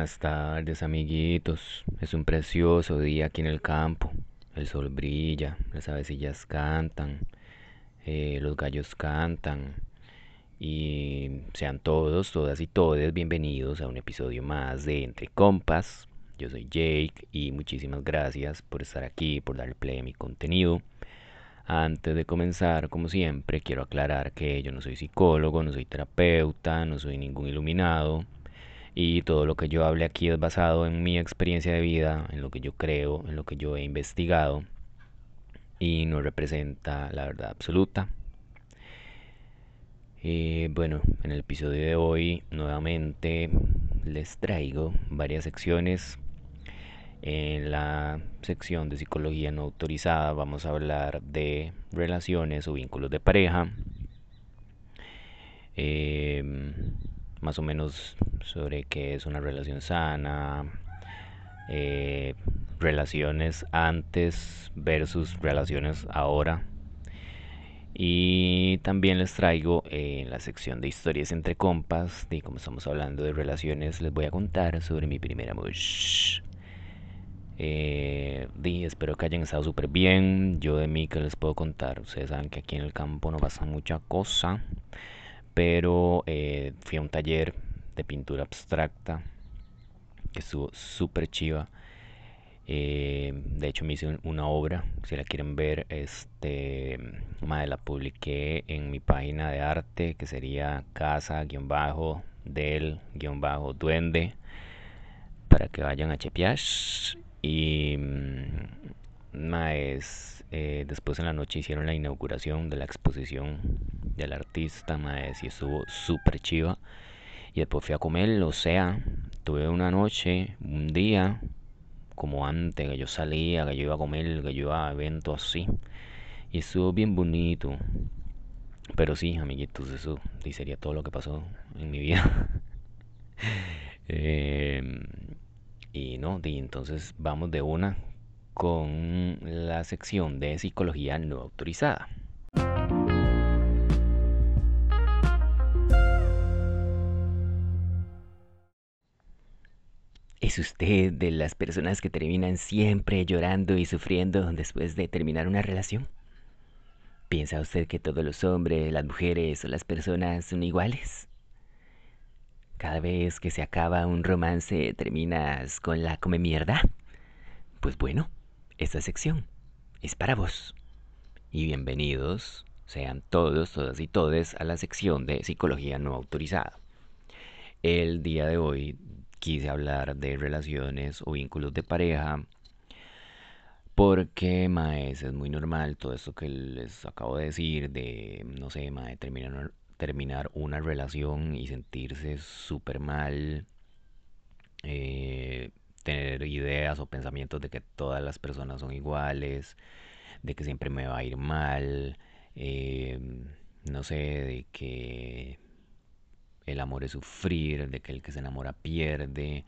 Buenas tardes, amiguitos. Es un precioso día aquí en el campo. El sol brilla, las avecillas cantan, eh, los gallos cantan. Y sean todos, todas y todes bienvenidos a un episodio más de Entre Compas. Yo soy Jake y muchísimas gracias por estar aquí, por darle play a mi contenido. Antes de comenzar, como siempre, quiero aclarar que yo no soy psicólogo, no soy terapeuta, no soy ningún iluminado y todo lo que yo hable aquí es basado en mi experiencia de vida, en lo que yo creo, en lo que yo he investigado y no representa la verdad absoluta. Eh, bueno, en el episodio de hoy nuevamente les traigo varias secciones. En la sección de psicología no autorizada vamos a hablar de relaciones o vínculos de pareja. Eh, más o menos sobre qué es una relación sana, eh, relaciones antes versus relaciones ahora. Y también les traigo en la sección de historias entre compas, y como estamos hablando de relaciones, les voy a contar sobre mi primer amor. Eh, espero que hayan estado súper bien. Yo de mí que les puedo contar. Ustedes saben que aquí en el campo no pasa mucha cosa pero eh, fui a un taller de pintura abstracta que estuvo súper chiva. Eh, de hecho me hice una obra, si la quieren ver, este, la publiqué en mi página de arte que sería casa-del-duende para que vayan a chepear y más mm, eh, después en la noche hicieron la inauguración de la exposición del artista, maes, y estuvo súper chiva. Y después fui a comer, o sea, tuve una noche, un día, como antes, que yo salía, que yo iba a comer, que yo iba a eventos así. Y estuvo bien bonito. Pero sí, amiguitos, eso sería todo lo que pasó en mi vida. Em, y no, y entonces vamos de una con la sección de psicología no autorizada. ¿Es usted de las personas que terminan siempre llorando y sufriendo después de terminar una relación? ¿Piensa usted que todos los hombres, las mujeres o las personas son iguales? Cada vez que se acaba un romance terminas con la come mierda. Pues bueno, esta sección es para vos. Y bienvenidos sean todos, todas y todes a la sección de psicología no autorizada. El día de hoy quise hablar de relaciones o vínculos de pareja. Porque, maes, es muy normal todo esto que les acabo de decir, de, no sé, mae, terminar, terminar una relación y sentirse súper mal, eh, tener ideas o pensamientos de que todas las personas son iguales, de que siempre me va a ir mal, eh, no sé, de que el amor es sufrir, de que el que se enamora pierde,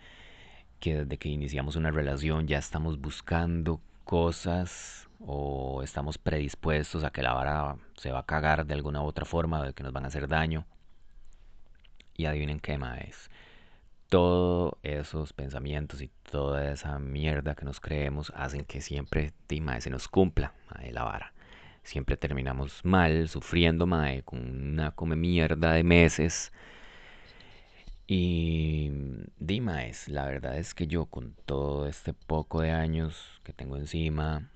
que desde que iniciamos una relación ya estamos buscando cosas o estamos predispuestos a que la vara se va a cagar de alguna u otra forma, de que nos van a hacer daño. Y adivinen qué más Todos esos pensamientos y toda esa mierda que nos creemos hacen que siempre mae, se nos cumpla la vara. Siempre terminamos mal, sufriendo mae, con una come mierda de meses y Dima es, la verdad es que yo con todo este poco de años que tengo encima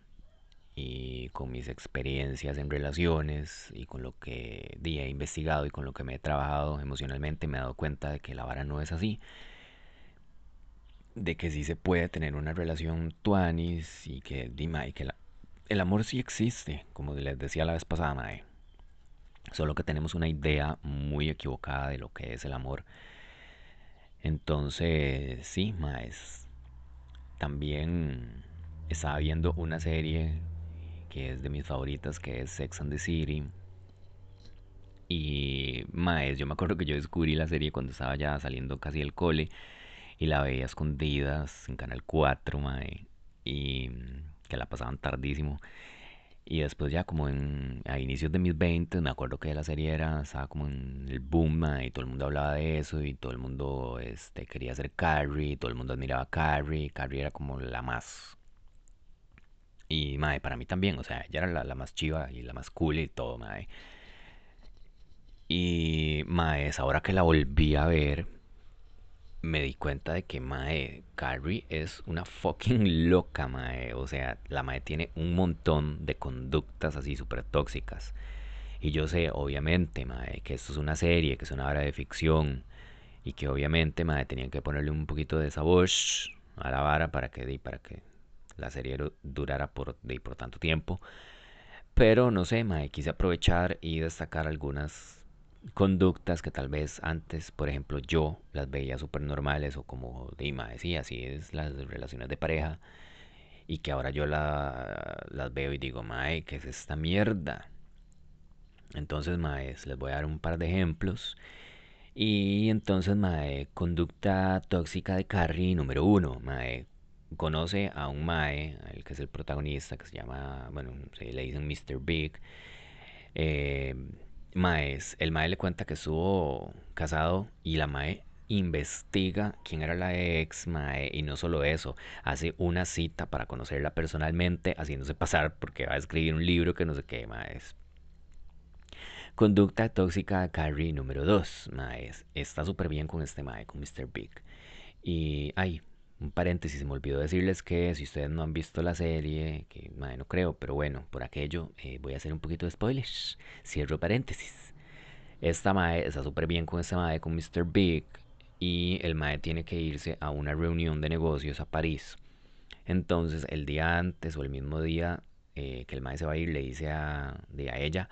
y con mis experiencias en relaciones y con lo que he investigado y con lo que me he trabajado emocionalmente me he dado cuenta de que la vara no es así. De que sí se puede tener una relación tuanis y que Dima y que el amor sí existe, como les decía la vez pasada, Mae. Solo que tenemos una idea muy equivocada de lo que es el amor entonces, sí, más. También estaba viendo una serie que es de mis favoritas, que es Sex and the City. Y, más, yo me acuerdo que yo descubrí la serie cuando estaba ya saliendo casi del cole y la veía escondidas en Canal 4, mae, y que la pasaban tardísimo. Y después ya como en, a inicios de mis 20 me acuerdo que la serie era, estaba como en el boom y todo el mundo hablaba de eso y todo el mundo este, quería ser Carrie, todo el mundo admiraba a Carrie, Carrie era como la más... Y mae, para mí también, o sea, ella era la, la más chiva y la más cool y todo, mae. Y mae, ahora que la volví a ver, me di cuenta de que Mae Carrie es una fucking loca, Mae. O sea, la Mae tiene un montón de conductas así súper tóxicas. Y yo sé, obviamente, Mae, que esto es una serie, que es una obra de ficción. Y que obviamente, Mae, tenían que ponerle un poquito de sabor a la vara para que, para que la serie durara por, por tanto tiempo. Pero no sé, Mae, quise aprovechar y destacar algunas conductas que tal vez antes, por ejemplo, yo las veía súper normales o como Dima decía, así es las relaciones de pareja y que ahora yo la, las veo y digo, mae, ¿qué es esta mierda? Entonces, mae, les voy a dar un par de ejemplos. Y entonces, mae, conducta tóxica de Carrie número uno, mae, conoce a un mae, el que es el protagonista, que se llama, bueno, se le dicen Mr. Big. Eh, Maes, el Mae le cuenta que estuvo casado y la Mae investiga quién era la ex Mae y no solo eso, hace una cita para conocerla personalmente, haciéndose pasar porque va a escribir un libro que no sé qué Maes. Conducta tóxica de Carrie número 2, Maes. Está súper bien con este Mae, con Mr. Big. Y, ay, un paréntesis, me olvidó decirles que si ustedes no han visto la serie, que madre, no creo, pero bueno, por aquello eh, voy a hacer un poquito de spoilers. Cierro paréntesis. Esta mae está súper bien con esta mae, con Mr. Big, y el mae tiene que irse a una reunión de negocios a París. Entonces, el día antes o el mismo día eh, que el mae se va a ir, le dice a, a ella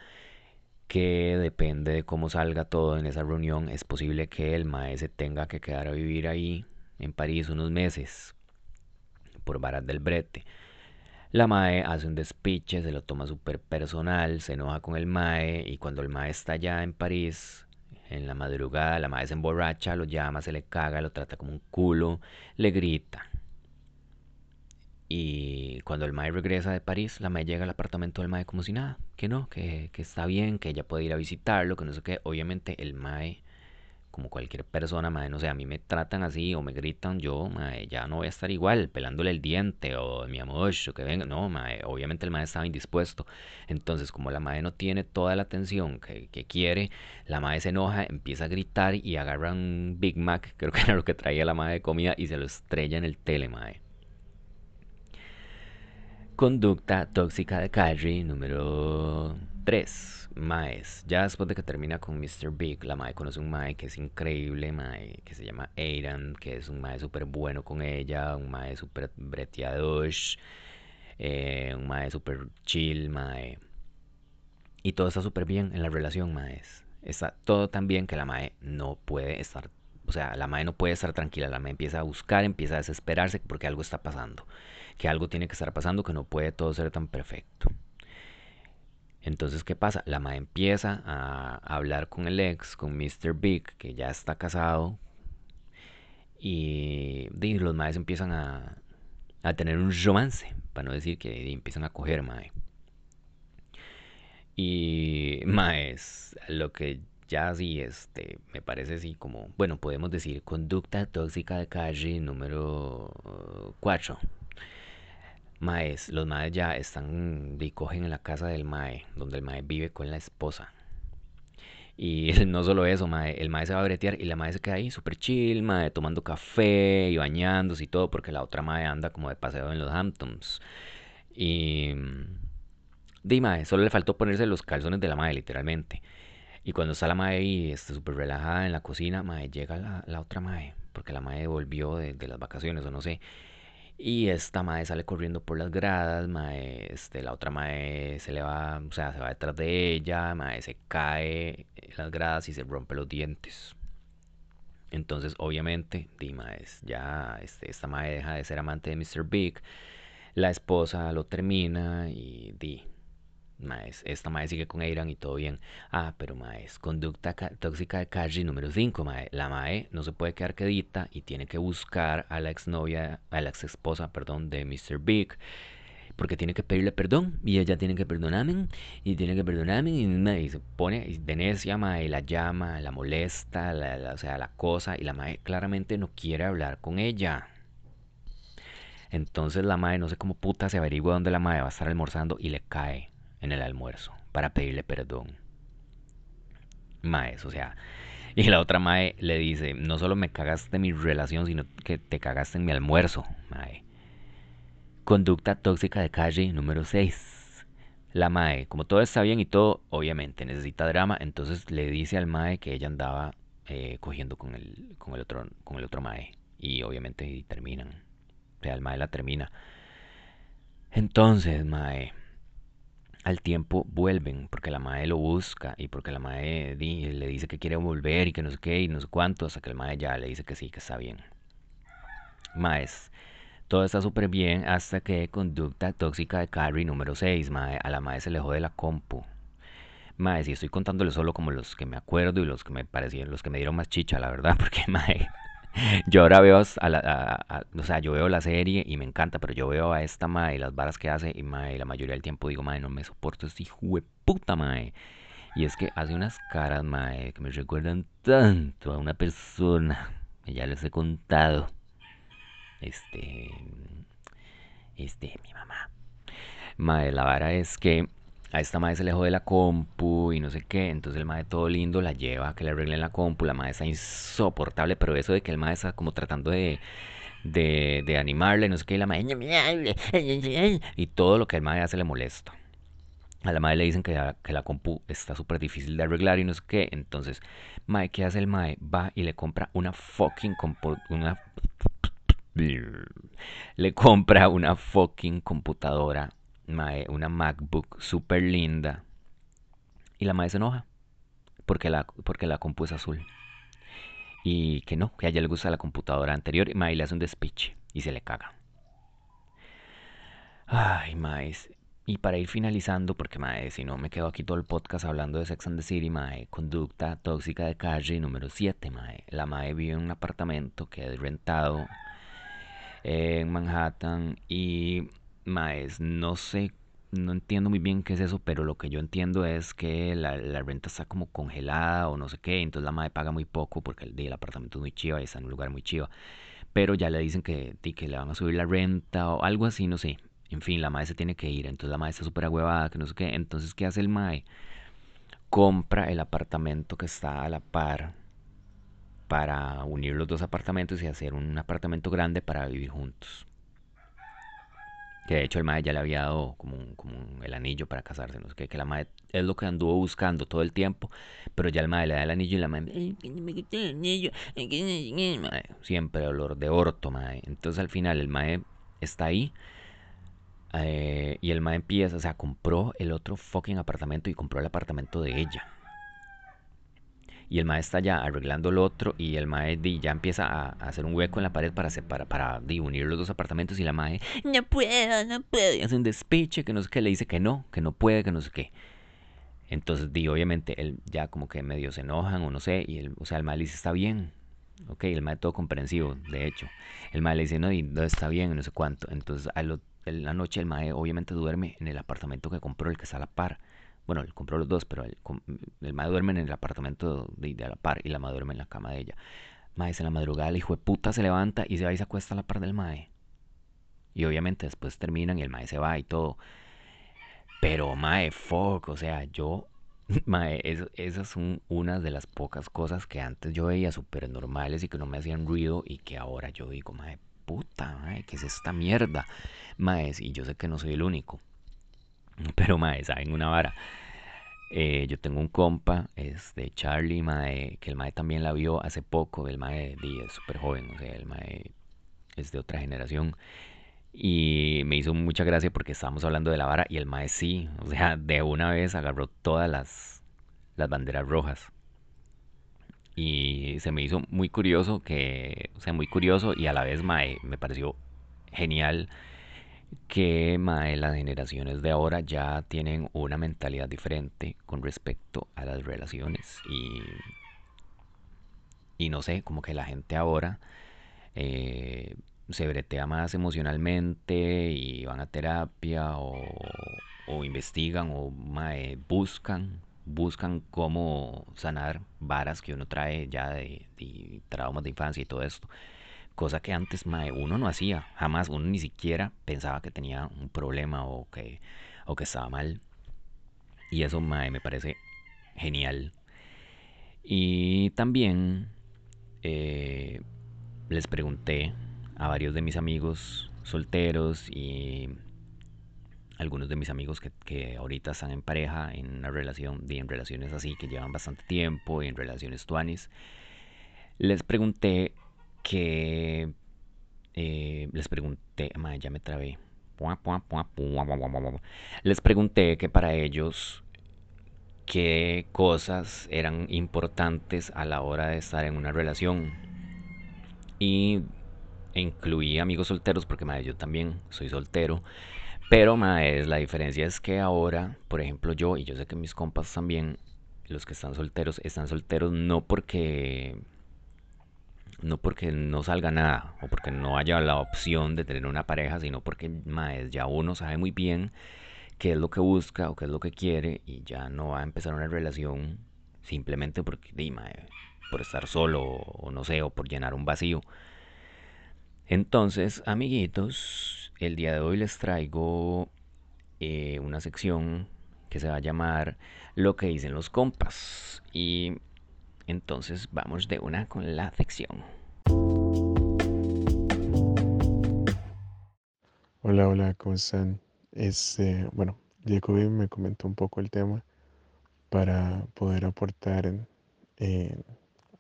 que depende de cómo salga todo en esa reunión, es posible que el mae se tenga que quedar a vivir ahí en París unos meses por varas del brete. La Mae hace un despiche, se lo toma súper personal, se enoja con el Mae y cuando el Mae está ya en París, en la madrugada, la Mae se emborracha, lo llama, se le caga, lo trata como un culo, le grita. Y cuando el Mae regresa de París, la Mae llega al apartamento del Mae como si nada, que no, que, que está bien, que ella puede ir a visitarlo, que no sé qué. Obviamente el Mae como cualquier persona, madre, no sé, a mí me tratan así o me gritan, yo, ya no voy a estar igual, pelándole el diente o mi amor, que venga, no, madre, obviamente el madre estaba indispuesto. Entonces, como la madre no tiene toda la atención que, quiere, la madre se enoja, empieza a gritar y agarra un Big Mac, creo que era lo que traía la madre de comida, y se lo estrella en el tele. Conducta tóxica de Carrie número 3. Maes. Ya después de que termina con Mr. Big, la Mae conoce un Mae que es increíble, Mae, que se llama Aidan, que es un Mae súper bueno con ella, un Mae súper breteador, eh, un Mae súper chill, Mae. Y todo está súper bien en la relación, Maes. Está todo tan bien que la Mae no puede estar, o sea, la Mae no puede estar tranquila, la Mae empieza a buscar, empieza a desesperarse porque algo está pasando, que algo tiene que estar pasando, que no puede todo ser tan perfecto. Entonces, ¿qué pasa? La madre empieza a hablar con el ex, con Mr. Big, que ya está casado. Y, los madres empiezan a, tener un romance, para no decir que empiezan a coger madre. Y maes, lo que ya sí, este, me parece así como, bueno, podemos decir conducta tóxica de calle número 4. Maes, los maes ya están y cogen en la casa del mae, donde el mae vive con la esposa. Y no solo eso, el mae se va a bretear y la mae se queda ahí súper chill, tomando café y bañándose y todo, porque la otra mae anda como de paseo en los Hamptons. Y. Di mae, solo le faltó ponerse los calzones de la mae, literalmente. Y cuando está la mae ahí, súper relajada en la cocina, mae, llega la, otra mae, porque la mae volvió de las vacaciones o no sé. Y esta mae sale corriendo por las gradas, mae, este, la otra mae se le va, o sea, se va detrás de ella, mae se cae en las gradas y se rompe los dientes. Entonces, obviamente, di ya este, esta mae deja de ser amante de Mr. Big. La esposa lo termina y di, Maes, esta mae sigue con Aidan y todo bien. Ah, pero maes, conducta tóxica de Carrie número 5, mae. La mae no se puede quedar quedita y tiene que buscar a la exnovia, a la ex esposa, perdón, de Mr. Big. porque tiene que pedirle perdón y ella tiene que perdonarme y tiene que perdonarme y, se pone de necia, mae, la llama, la molesta, o sea, la cosa y la mae claramente no quiere hablar con ella. Entonces la mae no sé cómo puta se averigua dónde la mae va a estar almorzando y le cae en el almuerzo para pedirle perdón. Mae, o sea, y la otra mae le dice, no solo me cagaste mi relación, sino que te cagaste en mi almuerzo, mae. Conducta tóxica de calle número 6. La Mae, como todo está bien y todo, obviamente necesita drama, entonces le dice al Mae que ella andaba eh, cogiendo con el, con, el otro, con el otro Mae. Y obviamente terminan. O sea, el Mae la termina. Entonces, Mae, al tiempo vuelven porque la Mae lo busca y porque la Mae le dice que quiere volver y que no sé qué y no sé cuánto, hasta que el Mae ya le dice que sí, que está bien. Maes, todo está súper bien hasta que conducta tóxica de Carrie número 6, mae. A la mae se le jode la compu. Mae, si estoy contándole solo como los que me acuerdo y los que me parecieron, los que me dieron más chicha, la verdad, porque mae, yo ahora veo a la, yo veo la serie y me encanta, pero yo veo a esta mae las varas que hace y mae, la mayoría del tiempo digo, mae, no me soporto este hijo de puta, mae. Y es que hace unas caras, mae, que me recuerdan tanto a una persona que ya les he contado. Este. Este, mi mamá. Madre, la vara es que a esta madre se le jode la compu y no sé qué. Entonces el madre todo lindo la lleva a que le arreglen la compu. La madre está insoportable, pero eso de que el madre está como tratando de, de, de animarle, no sé qué, y la madre. Y todo lo que el madre hace le molesta. A la madre le dicen que la, que la compu está súper difícil de arreglar y no sé qué. Entonces, madre, ¿qué hace el madre? Va y le compra una fucking compu, una le compra una fucking computadora, una MacBook super linda. Y la madre se enoja porque la, porque la compu es azul. Y que no, que a ella le gusta la computadora anterior. Y mae le hace un despiche y se le caga. Ay, maes. Y para ir finalizando, porque mae, si no me quedo aquí todo el podcast hablando de Sex and the City, mae, conducta tóxica de calle número 7, mae. La mae vive en un apartamento que es rentado en Manhattan y maes, no sé, no entiendo muy bien qué es eso, pero lo que yo entiendo es que la, renta está como congelada o no sé qué, entonces la madre paga muy poco porque el, el apartamento es muy chiva y está en un lugar muy chiva. Pero ya le dicen que, que le van a subir la renta o algo así, no sé. En fin, la madre se tiene que ir, entonces la madre está súper agüevada, que no sé qué. Entonces, ¿qué hace el mae? Compra el apartamento que está a la par para unir los dos apartamentos y hacer un apartamento grande para vivir juntos. Que de hecho el mae ya le había dado como, como el anillo para casarse, no sé qué, que la madre es lo que anduvo buscando todo el tiempo, pero ya el mae le da el anillo y la madre, siempre olor de orto, mae. Entonces al final el mae está ahí eh, y el mae empieza, o sea, compró el otro fucking apartamento y compró el apartamento de ella y el maestro está ya arreglando el otro y el maestro ya empieza a, hacer un hueco en la pared para separar, para, unir los dos apartamentos y la madre no puedo, no puedo, y hace un despiche que no sé qué, le dice que no, que no puede, que no sé qué. Entonces, di, obviamente, él ya como que medio se enojan o no sé, y el, o sea, el maestro dice, está bien, ok, el maestro todo comprensivo, de hecho. El maestro le dice, no, y no está bien, no sé cuánto. Entonces, la noche el maestro obviamente duerme en el apartamento que compró, el que está a la par. Bueno, él compró los dos, pero el, el duerme en el apartamento de, de, la par y la madre duerme en la cama de ella. Mae, en la madrugada el hijo de puta se levanta y se va y se acuesta a la par del mae. Y obviamente después terminan y el mae se va y todo. Pero mae, fuck, o sea, yo Mae, esas son unas de las pocas cosas que antes yo veía súper normales y que no me hacían ruido y que ahora yo digo, mae, puta, mae, ¿qué es esta mierda? Mae, y yo sé que no soy el único. Pero, mae, saben una vara. Eh, yo tengo un compa, es de Charlie, mae, que el mae también la vio hace poco. El mae es súper joven, o sea, el mae es de otra generación. Y me hizo mucha gracia porque estábamos hablando de la vara y el mae sí, o sea, de una vez agarró todas las, las banderas rojas. Y se me hizo muy curioso que, o sea, muy curioso y a la vez mae, me pareció genial que mae, las generaciones de ahora ya tienen una mentalidad diferente con respecto a las relaciones y, y no sé, como que la gente ahora eh, se bretea más emocionalmente y van a terapia o, o investigan o mae, buscan buscan cómo sanar varas que uno trae ya de, de traumas de infancia y todo esto. Cosa que antes mae, uno no hacía, jamás uno ni siquiera pensaba que tenía un problema o que, o que estaba mal. Y eso me parece genial. Y también eh, les pregunté a varios de mis amigos solteros y algunos de mis amigos que, que ahorita están en pareja, en una relación, en relaciones así, que llevan bastante tiempo, en relaciones tuanis, les pregunté que... eh, les pregunté, madre, ya me trabé. Les pregunté que para ellos qué cosas eran importantes a la hora de estar en una relación. Y incluí amigos solteros porque madre, yo también soy soltero. Pero madre, la diferencia es que ahora, por ejemplo, yo, y yo sé que mis compas también, los que están solteros, están solteros no porque no porque no salga nada o porque no haya la opción de tener una pareja, sino porque ya uno sabe muy bien qué es lo que busca o qué es lo que quiere y ya no va a empezar una relación simplemente porque, por estar solo o no sé, o por llenar un vacío. Entonces, amiguitos, el día de hoy les traigo eh, una sección que se va a llamar Lo que dicen los compas. Y entonces vamos de una con la sección. Hola, hola, ¿cómo están? Este, bueno, Jacobi me comentó un poco el tema para poder aportar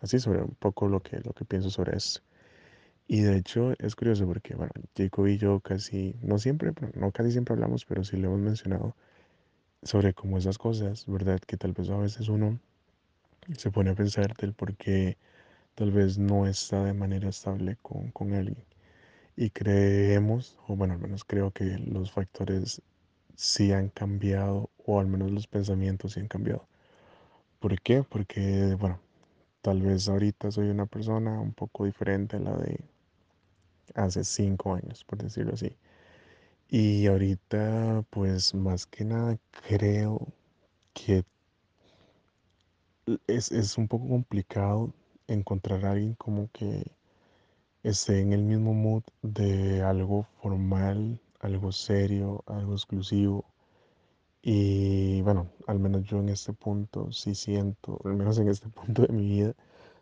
así sobre un poco lo que, lo que pienso sobre esto. Y de hecho es curioso porque, bueno, Jacob y yo casi, no siempre, pero no casi siempre hablamos, pero sí le hemos mencionado sobre cómo esas cosas, ¿verdad? Que tal vez a veces uno se pone a pensar del por qué tal vez no está de manera estable con, con alguien. Y creemos, o bueno, al menos creo que los factores sí han cambiado, o al menos los pensamientos sí han cambiado. ¿Por qué? Porque, bueno, tal vez ahorita soy una persona un poco diferente a la de hace cinco años, por decirlo así. Y ahorita, pues más que nada, creo que es, es un poco complicado encontrar a alguien como que esté en el mismo mood de algo formal, algo serio, algo exclusivo. Y bueno, al menos yo en este punto sí siento, al menos en este punto de mi vida,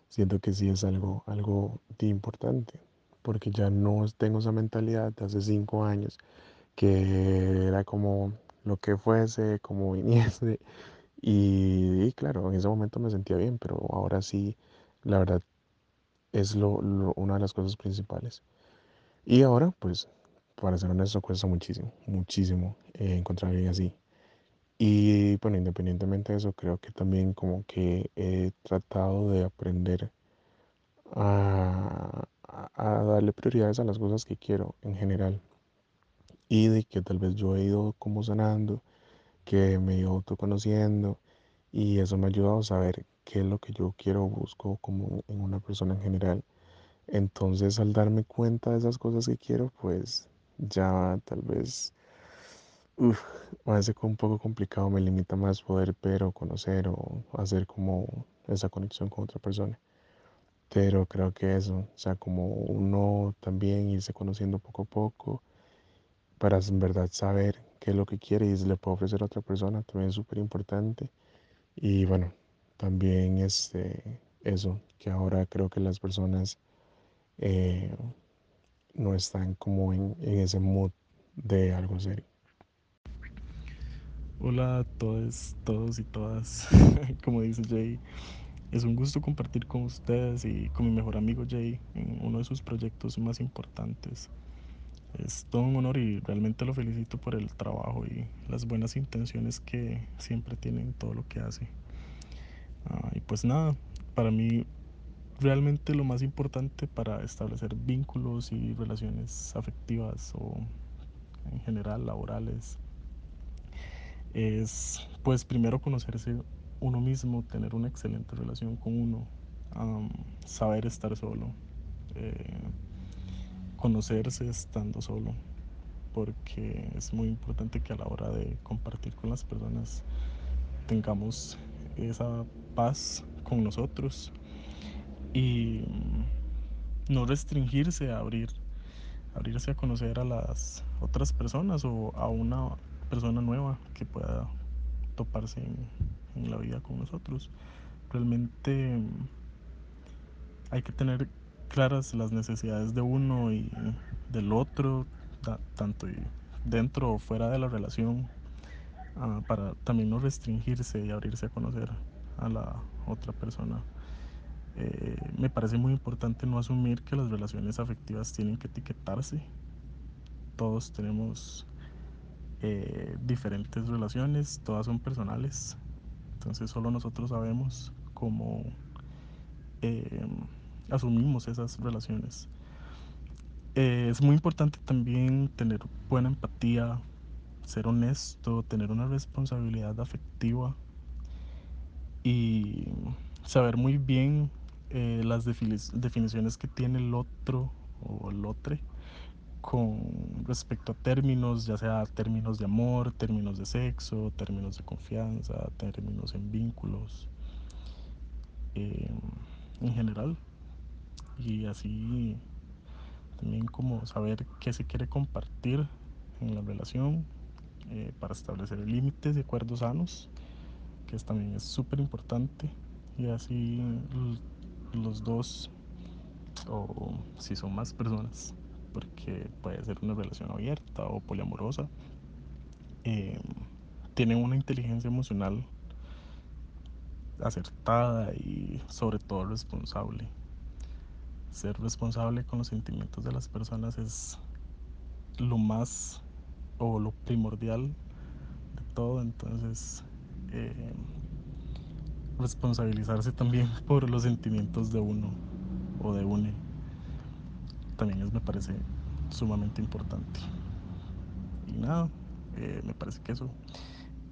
siento que sí es algo, algo de importante, porque ya no tengo esa mentalidad de hace cinco años, que era como lo que fuese, como viniese, y, claro, en ese momento me sentía bien, pero ahora sí, la verdad, es lo, una de las cosas principales. Y ahora, pues, para ser honesto, cuesta muchísimo, muchísimo eh, encontrar a alguien así. Y bueno, independientemente de eso, creo que también como que he tratado de aprender a, a- a darle prioridades a las cosas que quiero en general. Y de que tal vez yo he ido como sanando, que me he ido autoconociendo y eso me ha ayudado a saber qué es lo que yo quiero o busco como en una persona en general. Entonces, al darme cuenta de esas cosas que quiero, pues ya tal vez Uf, a veces un poco complicado, me limita más poder ver o conocer o hacer como esa conexión con otra persona. Pero creo que eso, o sea, como uno también irse conociendo poco a poco para en verdad saber qué es lo que quiere y se le puede ofrecer a otra persona también es súper importante. Y bueno, también este, eso, que ahora creo que las personas eh, no están como en, en ese mood de algo serio. Hola a todos, todos y todas. Como dice Jay, es un gusto compartir con ustedes y con mi mejor amigo Jay en uno de sus proyectos más importantes. Es todo un honor y realmente lo felicito por el trabajo y las buenas intenciones que siempre tiene en todo lo que hace. Ah, y pues nada, para mí realmente lo más importante para establecer vínculos y relaciones afectivas o en general laborales es pues primero conocerse uno mismo, tener una excelente relación con uno, saber estar solo, eh, conocerse estando solo, porque es muy importante que a la hora de compartir con las personas tengamos esa paz con nosotros y no restringirse a abrir, abrirse a conocer a las otras personas o a una persona nueva que pueda toparse en, en la vida con nosotros. Realmente hay que tener claras las necesidades de uno y del otro, tanto dentro o fuera de la relación, uh, para también no restringirse y abrirse a conocer a la otra persona. Eh, me parece muy importante no asumir que las relaciones afectivas tienen que etiquetarse. Todos tenemos eh, diferentes relaciones, todas son personales. Entonces solo nosotros sabemos cómo eh, asumimos esas relaciones. Eh, es muy importante también tener buena empatía, ser honesto, tener una responsabilidad afectiva y saber muy bien eh, las definiciones que tiene el otro o el otro con respecto a términos, ya sea términos de amor, términos de sexo, términos de confianza, términos en vínculos, eh, en general. Y así también como saber qué se quiere compartir en la relación eh, para establecer límites de acuerdos sanos, que es, también es súper importante. Y así los dos, o si son más personas, porque puede ser una relación abierta o poliamorosa, eh, tienen una inteligencia emocional acertada y sobre todo responsable. Ser responsable con los sentimientos de las personas es lo más o lo primordial de todo, entonces eh, responsabilizarse también por los sentimientos de uno o de une también es, me parece sumamente importante. Y nada, eh, me parece que eso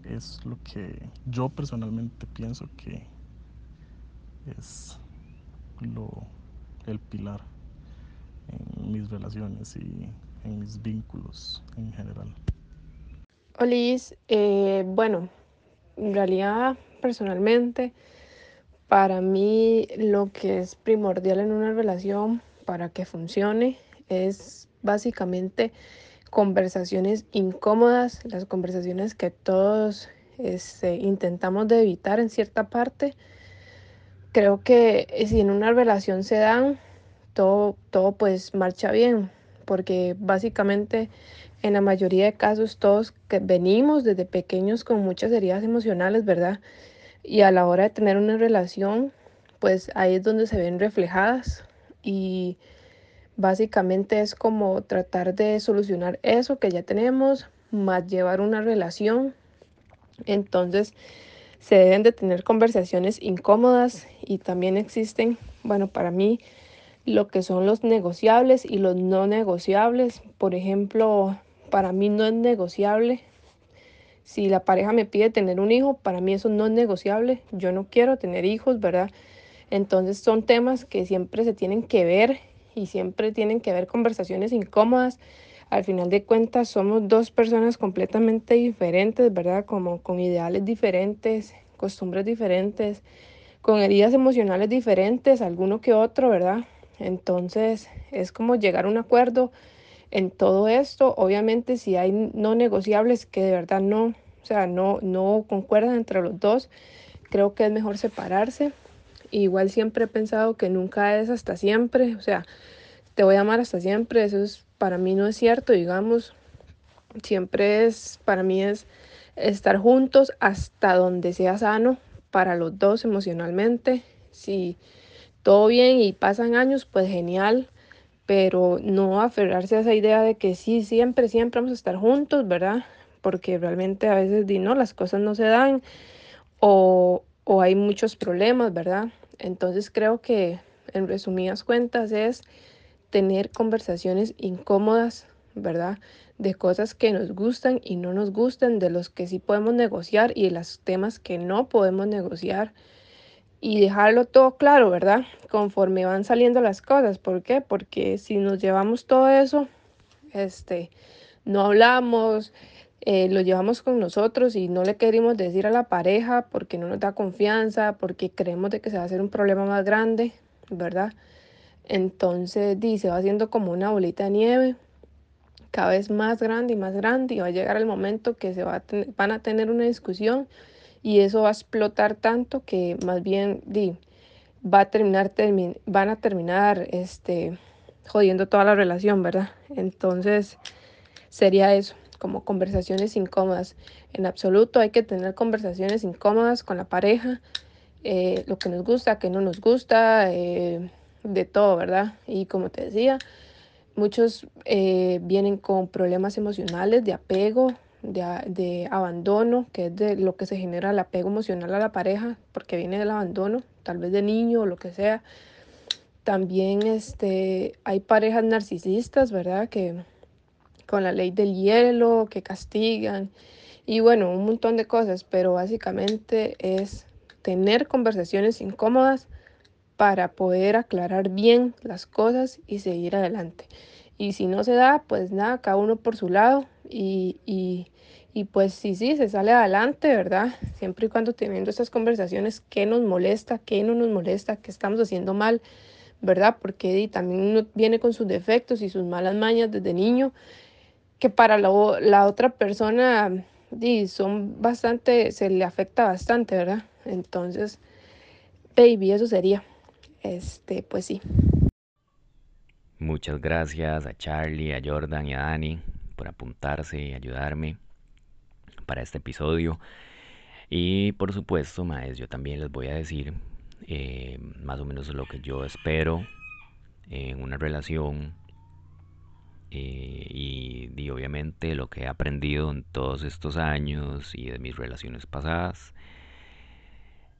es lo que yo personalmente pienso que es lo, el pilar en mis relaciones y en mis vínculos en general. Olis, eh, bueno, en realidad personalmente para mí lo que es primordial en una relación para que funcione es básicamente conversaciones incómodas, las conversaciones que todos este, intentamos de evitar en cierta parte. Creo que si en una relación se dan, todo, todo pues marcha bien, porque básicamente en la mayoría de casos todos que venimos desde pequeños con muchas heridas emocionales, ¿verdad? Y a la hora de tener una relación, pues ahí es donde se ven reflejadas y básicamente es como tratar de solucionar eso que ya tenemos, más llevar una relación. Entonces se deben de tener conversaciones incómodas y también existen, bueno, para mí lo que son los negociables y los no negociables. Por ejemplo, para mí no es negociable. Si la pareja me pide tener un hijo, para mí eso no es negociable. Yo no quiero tener hijos, ¿verdad? Entonces son temas que siempre se tienen que ver y siempre tienen que haber conversaciones incómodas. Al final de cuentas somos dos personas completamente diferentes, ¿verdad? Como con ideales diferentes, costumbres diferentes, con heridas emocionales diferentes, alguno que otro, ¿verdad? Entonces es como llegar a un acuerdo en todo esto. Obviamente si hay no negociables que de verdad no, o sea, no, no concuerdan entre los dos, creo que es mejor separarse Igual siempre he pensado que nunca es hasta siempre, o sea, te voy a amar hasta siempre, eso es, para mí no es cierto, digamos, siempre es, para mí es estar juntos hasta donde sea sano para los dos emocionalmente. Si todo bien y pasan años, pues genial, pero no aferrarse a esa idea de que sí, siempre, siempre vamos a estar juntos, ¿verdad? Porque realmente a veces, no, las cosas no se dan o, o hay muchos problemas, ¿verdad? Entonces creo que en resumidas cuentas es tener conversaciones incómodas, ¿verdad? De cosas que nos gustan y no nos gustan, de los que sí podemos negociar y de los temas que no podemos negociar. y dejarlo todo claro, ¿verdad? Conforme van saliendo las cosas. ¿Por qué? Porque si nos llevamos todo eso, este, no hablamos, eh, lo llevamos con nosotros y no le queremos decir a la pareja porque no nos da confianza, porque creemos de que se va a hacer un problema más grande, ¿verdad? Entonces, dice, va haciendo como una bolita de nieve, cada vez más grande y más grande, y va a llegar el momento que se va a van a tener una discusión y eso va a explotar tanto que más bien di, va a terminar, van a terminar este, jodiendo toda la relación, ¿verdad? Entonces sería eso, como conversaciones incómodas. En absoluto hay que tener conversaciones incómodas con la pareja, eh, lo que nos gusta, que no nos gusta, eh, de todo, ¿verdad? Y como te decía, muchos eh, vienen con problemas emocionales de apego, de, abandono, que es de lo que se genera el apego emocional a la pareja, porque viene del abandono, tal vez de niño o lo que sea. También este, hay parejas narcisistas, ¿verdad? Que con la ley del hielo, que castigan y bueno, un montón de cosas, pero básicamente es tener conversaciones incómodas para poder aclarar bien las cosas y seguir adelante. Y si no se da, pues nada, cada uno por su lado y, y, pues sí, sí, se sale adelante, ¿verdad? Siempre y cuando teniendo estas conversaciones, ¿qué nos molesta? ¿Qué no nos molesta? ¿Qué estamos haciendo mal? ¿Verdad? Porque también uno viene con sus defectos y sus malas mañas desde niño, que para la, otra persona di, son bastante, se le afecta bastante, ¿verdad? Entonces, baby, eso sería. Este, pues sí. Muchas gracias a Charlie, a Jordan y a Dani por apuntarse y ayudarme para este episodio. Y por supuesto, Maes, yo también les voy a decir eh, más o menos lo que yo espero en una relación eh, y, y, obviamente lo que he aprendido en todos estos años y de mis relaciones pasadas.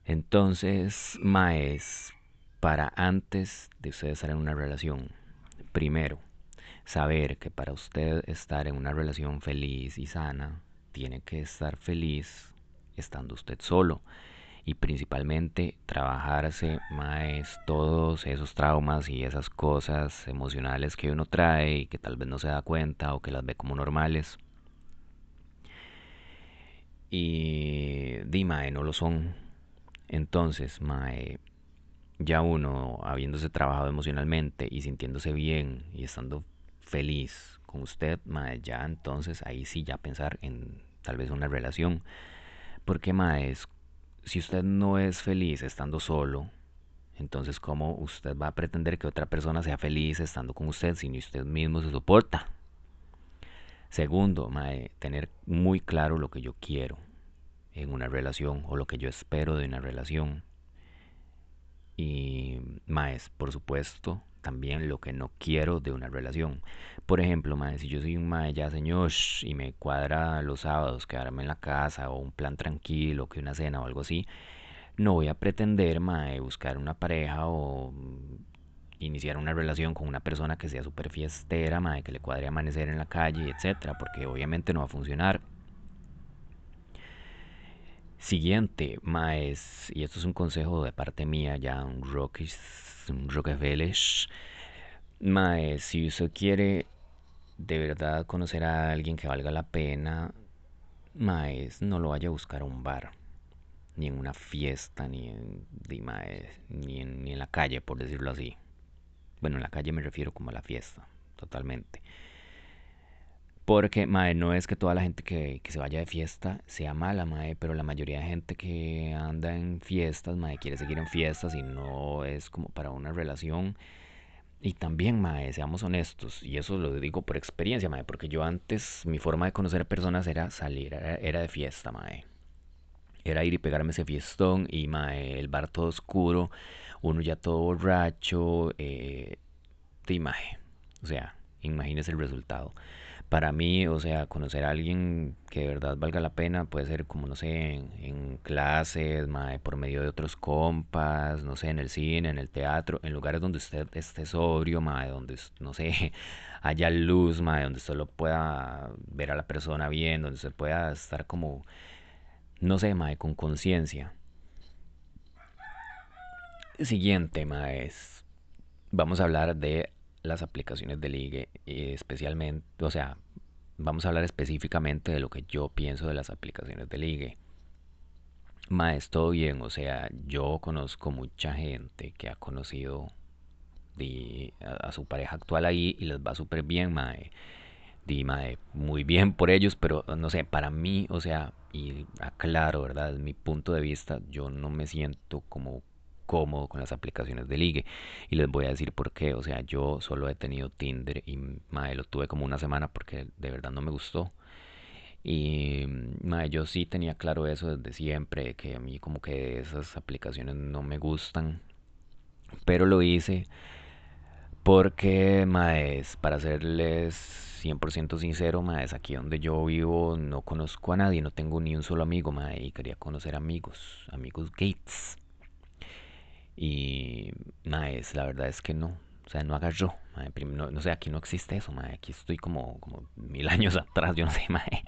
Entonces, Maes, para antes de ustedes estar en una relación, primero, saber que para usted estar en una relación feliz y sana, tiene que estar feliz estando usted solo. Y principalmente trabajarse más todos esos traumas y esas cosas emocionales que uno trae y que tal vez no se da cuenta o que las ve como normales. Y di, mae, no lo son. Entonces, mae, ya uno habiéndose trabajado emocionalmente y sintiéndose bien y estando feliz con usted, mae, ya entonces ahí sí ya pensar en tal vez una relación. Porque mae, si usted no es feliz estando solo, entonces cómo usted va a pretender que otra persona sea feliz estando con usted si ni usted mismo se soporta. Segundo, mae, tener muy claro lo que yo quiero en una relación o lo que yo espero de una relación y más, por supuesto, también lo que no quiero de una relación. Por ejemplo, más, si yo soy un mae ya señor y me cuadra los sábados quedarme en la casa o un plan tranquilo, que una cena o algo así, no voy a pretender mae, buscar una pareja o iniciar una relación con una persona que sea súper fiestera, mae, que le cuadre amanecer en la calle, etcétera, porque obviamente no va a funcionar. Siguiente, maes, y esto es un consejo de parte mía, ya un un Rockefeller. Maes, si usted quiere de verdad conocer a alguien que valga la pena, maes, no lo vaya a buscar a un bar, ni en una fiesta, ni en, ni, en, ni en la calle, por decirlo así. Bueno, en la calle me refiero como a la fiesta, totalmente. Porque, mae, no es que toda la gente que, se vaya de fiesta sea mala, mae, pero la mayoría de gente que anda en fiestas, mae, quiere seguir en fiestas y no es como para una relación. Y también, mae, seamos honestos, y eso lo digo por experiencia, mae, porque yo antes, mi forma de conocer personas era salir, era, de fiesta, mae. Era ir y pegarme ese fiestón y, mae, el bar todo oscuro, uno ya todo borracho, eh, de mae. O sea, imagínese el resultado para mí, o sea, conocer a alguien que de verdad valga la pena puede ser como, no sé, en, clases, por medio de otros compas, no sé, en el cine, en el teatro, en lugares donde usted esté sobrio, mae, donde, no sé, haya luz, mae, donde solo pueda ver a la persona bien, donde usted pueda estar como, no sé, mae, con conciencia. Siguiente, maes. Vamos a hablar de las aplicaciones de ligue, y especialmente, o sea, vamos a hablar específicamente de lo que yo pienso de las aplicaciones de ligue. Maes, todo bien, o sea, yo conozco mucha gente que ha conocido a, su pareja actual ahí y les va súper bien, mae. Di, mae, muy bien por ellos, pero no sé, para mí, o sea, y aclaro, ¿verdad? Desde mi punto de vista, yo no me siento como cómodo con las aplicaciones de ligue. Y les voy a decir por qué. O sea, yo solo he tenido Tinder y mae, lo tuve como una semana porque de verdad no me gustó. Y mae, yo sí tenía claro eso desde siempre, que a mí como que esas aplicaciones no me gustan. Pero lo hice porque, maes, para serles 100% sincero, maes, aquí donde yo vivo no conozco a nadie, no tengo ni un solo amigo, mae, y quería conocer amigos, amigos Gates. Y, maes, la verdad es que no, o sea, no agarró, mae, no, no sé, aquí no existe eso, mae, aquí estoy como, como mil años atrás, yo no sé, mae.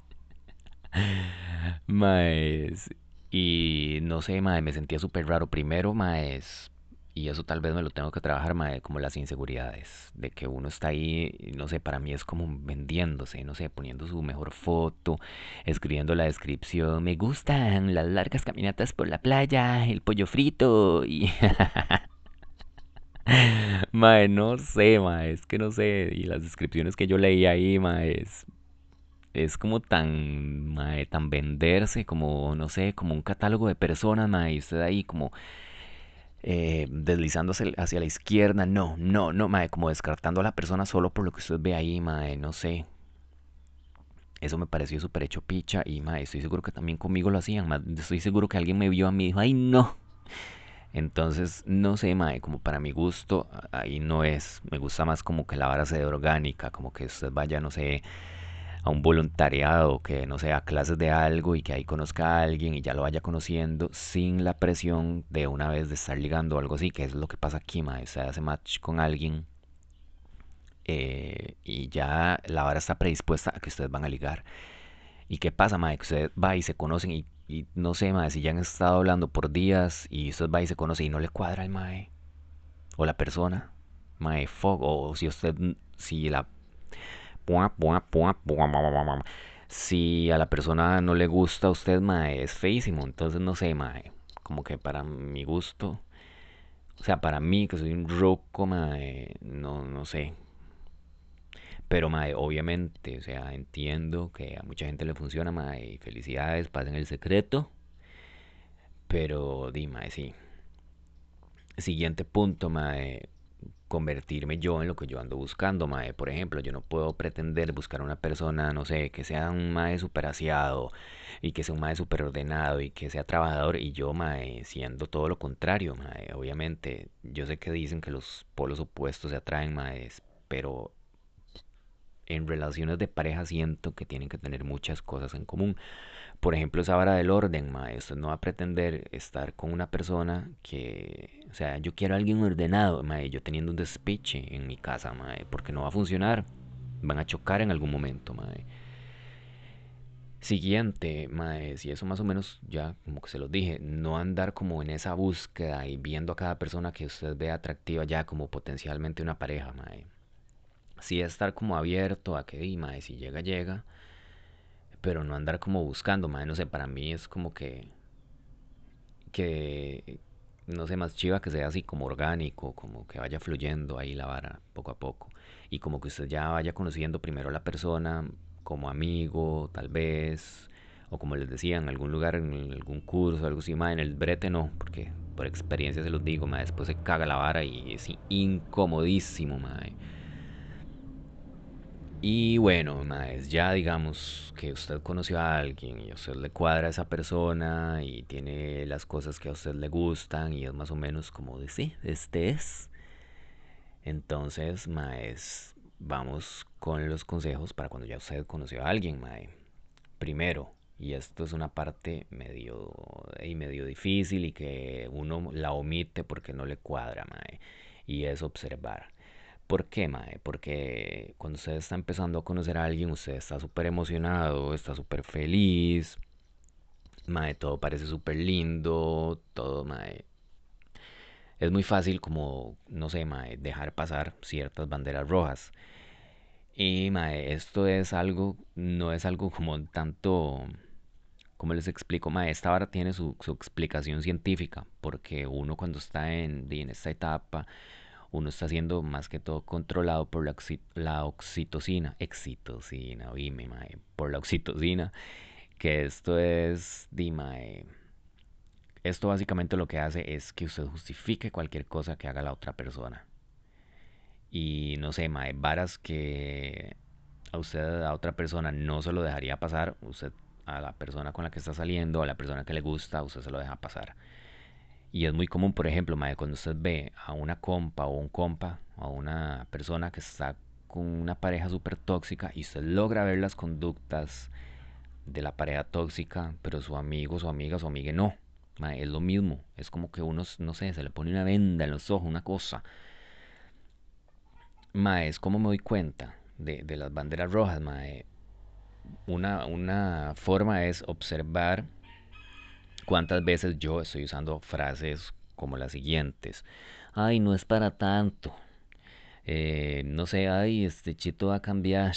Maes, y no sé, mae, me sentía súper raro. Primero, maes, y eso tal vez me lo tengo que trabajar, mae, como las inseguridades, de que uno está ahí, no sé, para mí es como vendiéndose, no sé, poniendo su mejor foto, escribiendo la descripción, me gustan las largas caminatas por la playa, el pollo frito, y... Mae, no sé, mae, es que no sé, y las descripciones que yo leí ahí, mae, es, es como tan, mae, tan venderse, como, no sé, como un catálogo de personas, mae, y usted ahí como eh, deslizándose hacia la izquierda, no, no, no, mae, como descartando a la persona solo por lo que usted ve ahí, mae, no sé. Eso me pareció súper hecho picha y, mae, estoy seguro que también conmigo lo hacían, estoy seguro que alguien me vio a mí y dijo, ay, no. Entonces, no sé, mae, como para mi gusto, ahí no es, me gusta más como que la vara sea orgánica, como que usted vaya, no sé, a un voluntariado, que no sé, a clases de algo y que ahí conozca a alguien y ya lo vaya conociendo sin la presión de una vez de estar ligando o algo así, que es lo que pasa aquí, mae. Usted hace match con alguien eh, y ya la vara está predispuesta a que ustedes van a ligar. ¿Y qué pasa, mae? Que usted va y se conocen y, y no sé, mae, si ya han estado hablando por días y usted va y se conoce y no le cuadra el mae o la persona, mae, fuck, o si usted, si la Si a la persona no le gusta a usted, mae, es feísimo. Entonces, no sé, mae. Como que para mi gusto, o sea, para mí, que soy un roco, mae, no, no sé. Pero, mae, obviamente, o sea, entiendo que a mucha gente le funciona, mae, felicidades, pasen el secreto. Pero, di, mae, sí. Siguiente punto, mae, convertirme yo en lo que yo ando buscando, mae. Por ejemplo, yo no puedo pretender buscar una persona, no sé, que sea un mae super aseado y que sea un mae super ordenado y que sea trabajador y yo, mae, siendo todo lo contrario, mae. Obviamente, yo sé que dicen que los polos opuestos se atraen, mae, pero en relaciones de pareja siento que tienen que tener muchas cosas en común. Por ejemplo, esa vara del orden, mae. No va a pretender estar con una persona que, o sea, yo quiero a alguien ordenado, mae, yo teniendo un despiche en mi casa, mae, porque no va a funcionar. Van a chocar en algún momento, mae. Siguiente, mae, si eso más o menos ya como que se los dije, no andar como en esa búsqueda y viendo a cada persona que usted ve atractiva ya como potencialmente una pareja, mae. Sí estar como abierto a que, di, mae, si llega, llega, pero no andar como buscando, mae, no sé, para mí es como que que, no sé, más chiva que sea así como orgánico, como que vaya fluyendo ahí la vara poco a poco. Y como que usted ya vaya conociendo primero a la persona como amigo, tal vez, o como les decía, en algún lugar, en algún curso, algo así, ma, en el brete no, porque por experiencia se los digo, ma, después se caga la vara y es incomodísimo, ma. Y bueno, maes, ya digamos que usted conoció a alguien y a usted le cuadra a esa persona y tiene las cosas que a usted le gustan y es más o menos como de sí, este es. Entonces, maes, vamos con los consejos para cuando ya usted conoció a alguien, mae. Primero, y esto es una parte medio y medio difícil y que uno la omite porque no le cuadra, mae, y es observar. ¿Por qué, mae? Porque cuando usted está empezando a conocer a alguien, usted está súper emocionado, está súper feliz, mae, todo parece súper lindo, todo, mae, es muy fácil como, no sé, mae, dejar pasar ciertas banderas rojas. Y mae, esto es algo, no es algo como tanto, como les explico, mae, esta vara tiene su, su explicación científica, porque uno cuando está en, en esta etapa, uno está siendo más que todo controlado por la, oxi- oxitocina, excitocina, oíme, mae, por la oxitocina, que esto es, di, mae, esto básicamente lo que hace es que usted justifique cualquier cosa que haga la otra persona. Y no sé, mae, varas que a usted, a otra persona, no se lo dejaría pasar, usted a la persona con la que está saliendo, a la persona que le gusta, usted se lo deja pasar. Y es muy común, por ejemplo, cuando usted ve a una compa o un compa, o a una persona que está con una pareja súper tóxica y usted logra ver las conductas de la pareja tóxica, pero su amigo, su amiga, su amiga no. Es lo mismo, es como que uno, no sé, se le pone una venda en los ojos, una cosa. Mae, es como me doy cuenta de, de las banderas rojas. Una, una forma es observar cuántas veces yo estoy usando frases como las siguientes. Ay, no es para tanto. Eh, no sé, ay, este chito va a cambiar.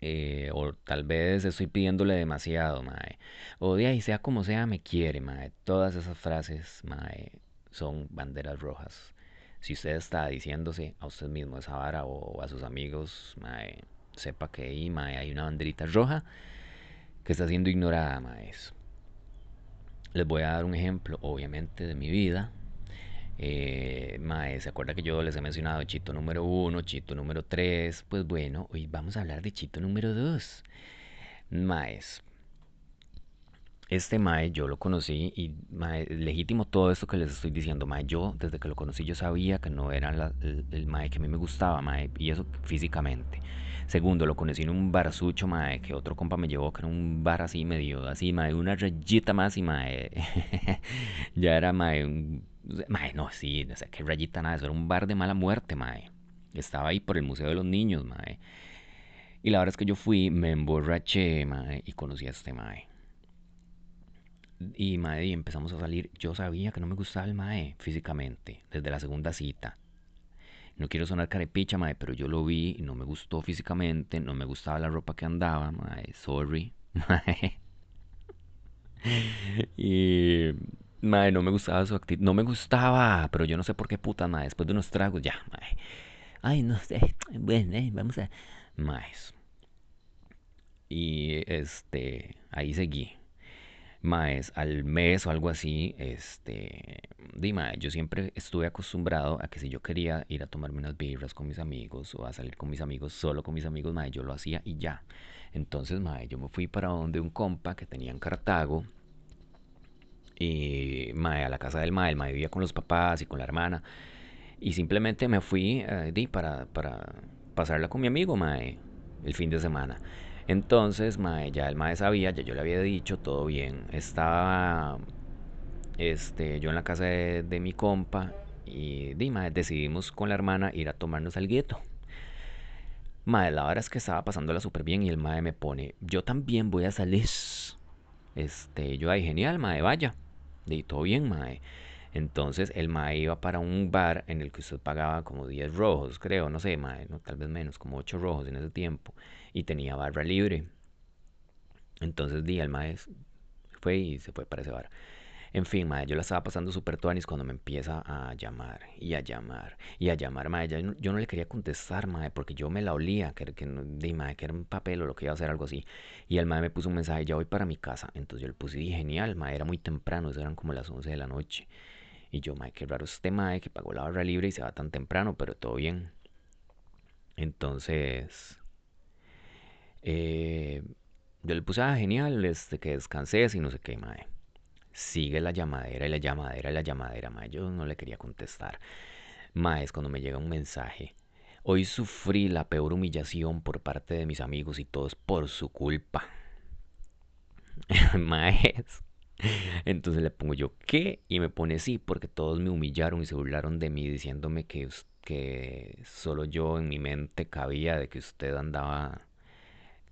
Eh, o tal vez estoy pidiéndole demasiado, mae. O de ahí, sea como sea, me quiere, mae. Todas esas frases, mae, son banderas rojas. Si usted está diciéndose a usted mismo esa vara o a sus amigos, mae, sepa que ahí, mae, hay una banderita roja que está siendo ignorada, mae. Les voy a dar un ejemplo, obviamente, de mi vida. Eh, mae, ¿se acuerda que yo les he mencionado Chito número uno, Chito número 3? Pues bueno, hoy vamos a hablar de Chito número 2. Maes, este Mae yo lo conocí y Mae, legítimo todo esto que les estoy diciendo, Mae, yo desde que lo conocí yo sabía que no era el, el Mae que a mí me gustaba, Mae, y eso físicamente. Segundo, lo conocí en un barasucho, Mae, que otro compa me llevó, que era un bar así medio, así, Mae, una rayita más y Mae, ya era Mae, Mae, no, sí, no sé qué rayita nada, eso era un bar de mala muerte, Mae. Estaba ahí por el Museo de los Niños, Mae. Y la verdad es que yo fui, me emborraché, Mae, y conocí a este Mae. Y mae, y empezamos a salir. Yo sabía que no me gustaba el mae físicamente, desde la segunda cita. No quiero sonar carepicha, mae, pero yo lo vi y no me gustó físicamente, no me gustaba la ropa que andaba, mae, sorry, mae. Y mae, no me gustaba su actitud, no me gustaba, pero yo no sé por qué puta, mae, después de unos tragos ya, mae. Ay, no sé. Bueno, eh, vamos a mae. Y este, ahí seguí. Maes, al mes o algo así, este, di, mae, yo siempre estuve acostumbrado a que si yo quería ir a tomarme unas birras con mis amigos o a salir con mis amigos, solo con mis amigos, mae, yo lo hacía y ya. Entonces, mae, yo me fui para donde un compa que tenía en Cartago y, mae, a la casa del mae, el mae vivía con los papás y con la hermana y simplemente me fui, eh, di, para, para pasarla con mi amigo, mae, el fin de semana. Entonces, mae, ya el mae sabía, ya yo le había dicho, todo bien. Estaba este, yo en la casa de, mi compa y di, mae, decidimos con la hermana ir a tomarnos alguito. Mae, la verdad es que estaba pasándola súper bien y el mae me pone, yo también voy a salir. Este, yo, ay, genial, mae, vaya. Y todo bien, mae. Entonces el mae iba para un bar en el que usted pagaba como 10 rojos, creo, no sé, mae, no, tal vez menos, como 8 rojos en ese tiempo. Y tenía barra libre. Entonces di, el mae fue y se fue para ese bar. En fin, mae, yo la estaba pasando súper tuanis cuando me empieza a llamar y a llamar y a llamar, mae. ya no- yo no le quería contestar, mae, porque yo me la olía, que, que, di, mae, que era un papel o lo que iba a hacer, algo así. Y el mae me puso un mensaje, ya voy para mi casa. Entonces yo le puse, y genial, mae, era muy temprano, eso eran como las 11 de la noche. Y yo, mae, qué raro este mae que pagó la barra libre y se va tan temprano, pero todo bien. Entonces, eh, yo le puse, ah, genial, este, que descanses y no sé qué, mae. Sigue la llamadera y la llamadera y la llamadera, mae. Yo no le quería contestar. Mae, cuando me llega un mensaje. Hoy sufrí la peor humillación por parte de mis amigos y todo es por su culpa. Maes. Entonces le pongo yo, ¿qué? Y me pone sí, porque todos me humillaron y se burlaron de mí diciéndome que, que solo yo en mi mente cabía de que usted andaba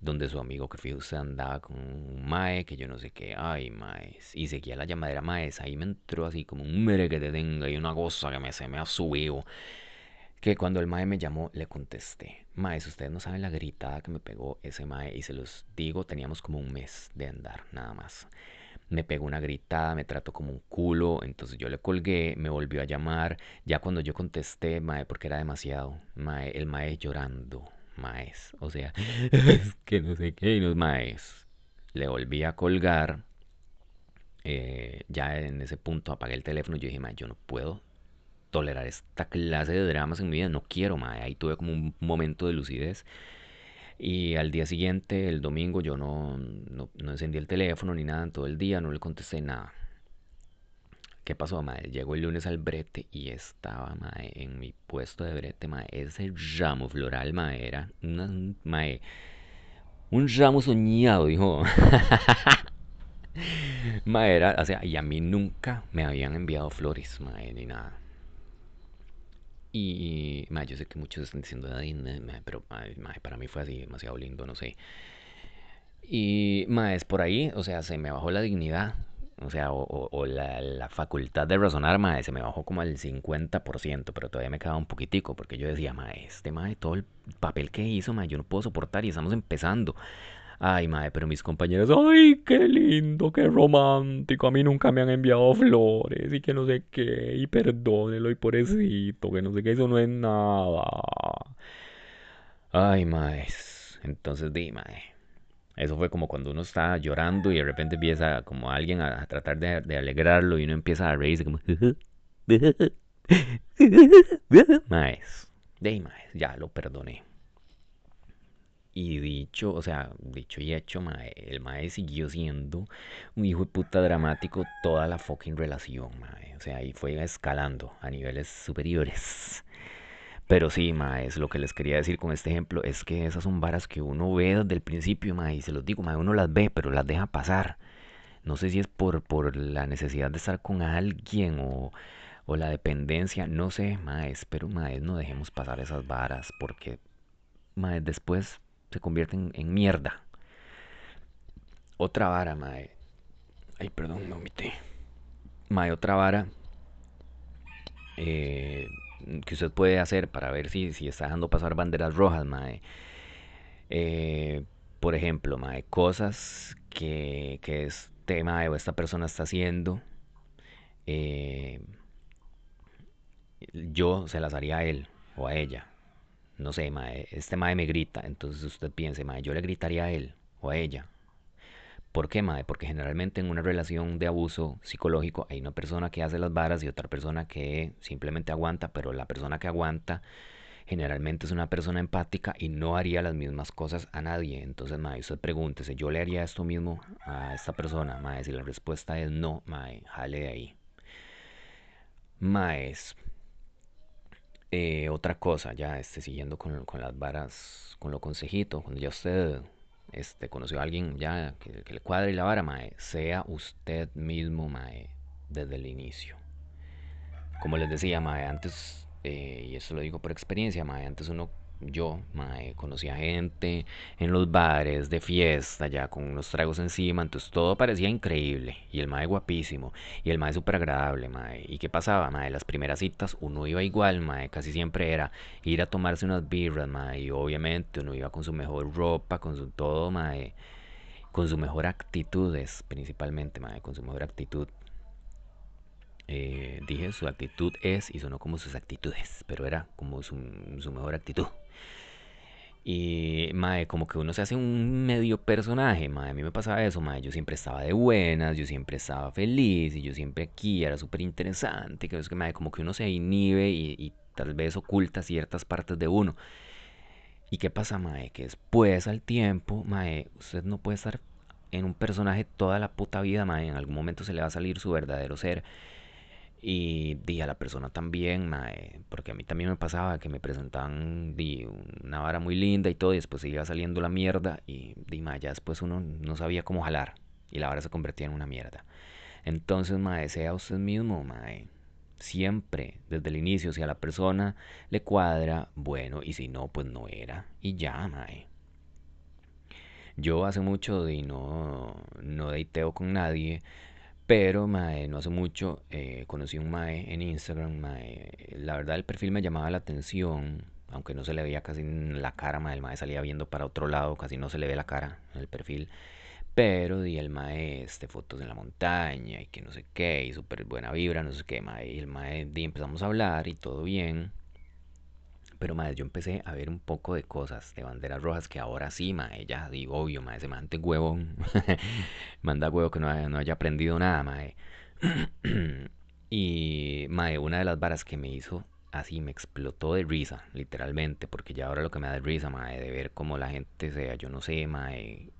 donde su amigo usted andaba con un mae, que yo no sé qué, ay mae, y seguía la llamadera maes, ahí me entró así como un mere que te tenga y una cosa que me se me ha subido. Que cuando el mae me llamó, le contesté, maes, ustedes no saben la gritada que me pegó ese mae, y se los digo, teníamos como un mes de andar, nada más me pegó una gritada, me trató como un culo, entonces yo le colgué, me volvió a llamar, ya cuando yo contesté, mae, porque era demasiado, mae, el mae llorando, maes, o sea, es que no sé qué, y los maes, le volví a colgar, eh, ya en ese punto apagué el teléfono y yo dije, mae, yo no puedo tolerar esta clase de dramas en mi vida, no quiero, mae, ahí tuve como un momento de lucidez. Y al día siguiente, el domingo, yo no, no, encendí el teléfono ni nada en todo el día, no le contesté nada. ¿Qué pasó, mae? Llegó el lunes al brete y estaba, mae, en mi puesto de brete, mae. Ese ramo floral, mae, era una, mae, un ramo soñado, dijo. mae, era, o sea, y a mí nunca me habían enviado flores, mae, ni nada. Y, yo sé que muchos están diciendo, pero para mí fue así, demasiado lindo, no sé. Y, es por ahí, o sea, se me bajó la dignidad, o sea, o, la, facultad de razonar, mae, se me bajó como al 50%, pero todavía me quedaba un poquitico, porque yo decía, mae, este mae, todo el papel que hizo, mae, yo no puedo soportar y estamos empezando. Ay, madre, pero mis compañeros, ay, qué lindo, qué romántico. A mí nunca me han enviado flores y que no sé qué. Y perdónelo y pobrecito, que no sé qué, eso no es nada. Ay, madre. Entonces, di, madre. Eso fue como cuando uno está llorando y de repente empieza como alguien a, tratar de, alegrarlo y uno empieza a reírse como... Maes, de maes, ya lo perdoné. Y dicho, o sea, dicho y hecho, mae, el mae siguió siendo un hijo de puta dramático toda la fucking relación, mae. O sea, y fue escalando a niveles superiores. Pero sí, es lo que les quería decir con este ejemplo, es que esas son varas que uno ve desde el principio, mae, y se los digo, mae, uno las ve, pero las deja pasar. No sé si es por, por la necesidad de estar con alguien o, o la dependencia, no sé, mae, pero mae, no dejemos pasar esas varas, porque mae, después se convierten en mierda. Otra vara, mae. Ay, perdón, me omité. Mae, otra vara eh, que usted puede hacer para ver si, si está dejando pasar banderas rojas, mae. Eh, por ejemplo, mae, cosas que, que este mae o esta persona está haciendo. Eh, yo se las haría a él o a ella no sé, mae, este mae me grita, entonces usted piense, mae, yo le gritaría a él o a ella. ¿Por qué, mae? Porque generalmente en una relación de abuso psicológico hay una persona que hace las varas y otra persona que simplemente aguanta, pero la persona que aguanta generalmente es una persona empática y no haría las mismas cosas a nadie. Entonces, mae, usted pregúntese, ¿yo le haría esto mismo a esta persona? Mae, si la respuesta es no, mae, jale de ahí. Maes, eh, otra cosa, ya este, siguiendo con, las varas, con lo consejito, cuando ya usted este, conoció a alguien ya que, le cuadre la vara, mae, sea usted mismo, mae, desde el inicio. Como les decía, mae, antes, eh, y eso lo digo por experiencia, mae, antes uno yo, mae, conocía gente en los bares de fiesta, ya con unos tragos encima, entonces todo parecía increíble. Y el mae guapísimo, y el mae súper agradable, mae. ¿Y qué pasaba, mae? Las primeras citas uno iba igual, mae, casi siempre era ir a tomarse unas birras, mae. Y obviamente uno iba con su mejor ropa, con su todo, mae. Con su mejor actitudes, principalmente, mae, con su mejor actitud. Eh, dije su actitud es y sonó como sus actitudes, pero era como su, su mejor actitud. Y, mae, como que uno se hace un medio personaje, mae. A mí me pasaba eso, mae. Yo siempre estaba de buenas, yo siempre estaba feliz y yo siempre aquí era súper interesante. Que es que, mae, como que uno se inhibe y, tal vez oculta ciertas partes de uno. ¿Y qué pasa, mae? Que después, al tiempo, mae, usted no puede estar en un personaje toda la puta vida, mae. En algún momento se le va a salir su verdadero ser. Y di a la persona también, porque a mí también me pasaba que me presentaban di, una vara muy linda y todo, y después se iba saliendo la mierda, y di, ya después uno no sabía cómo jalar, y la vara se convertía en una mierda. Entonces, mae, sea usted mismo, mae. Siempre, desde el inicio, si a la persona le cuadra, bueno, y si no, pues no era, y ya, mae. Yo hace mucho de no, no dateo con nadie, pero mae, no hace mucho eh, conocí un mae en Instagram, mae. La verdad el perfil me llamaba la atención, aunque no se le veía casi la cara, mae. El mae salía viendo para otro lado, casi no se le ve la cara en el perfil. Pero di el mae, este, fotos en la montaña y que no sé qué, y súper buena vibra, no sé qué, mae. Y el mae, di, empezamos a hablar y todo bien. Pero, madre, yo empecé a ver un poco de cosas, de banderas rojas, que ahora sí, madre, ya digo, obvio, madre, se mante huevo. Manda huevo que no, haya- no haya aprendido nada, madre. y, madre, una de las varas que me hizo así, me explotó de risa, literalmente, porque ya ahora lo que me da de risa, madre, de ver cómo la gente sea, yo no sé, madre,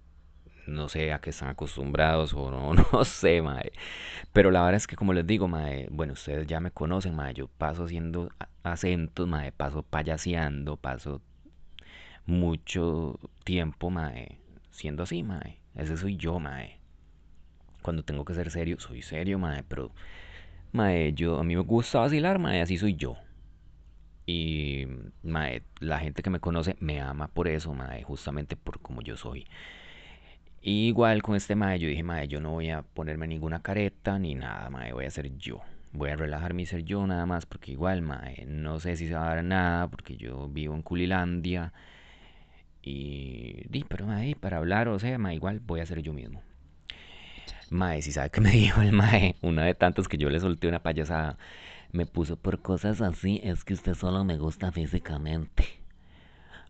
no sé a qué están acostumbrados o no, no sé, madre. Pero la verdad es que como les digo, mae, bueno, ustedes ya me conocen, mae, yo paso haciendo acentos, mae, paso payaseando, paso mucho tiempo, mae, siendo así, mae. Ese soy yo, mae. Cuando tengo que ser serio, soy serio, mae, pero, mae, yo, a mí me gusta vacilar, mae, así soy yo. Y, mae, la gente que me conoce me ama por eso, mae, justamente por como yo soy. Y igual con este mae, yo dije, mae, yo no voy a ponerme ninguna careta ni nada, mae, voy a ser yo. Voy a relajarme y ser yo nada más, porque igual, mae, no sé si se va a dar nada, porque yo vivo en Culilandia. Y, di, pero mae, para hablar, o sea, mae, igual voy a ser yo mismo. Mae, si sabe que me dijo el mae, una de tantos que yo le solté una payasada, me puso por cosas así, es que usted solo me gusta físicamente.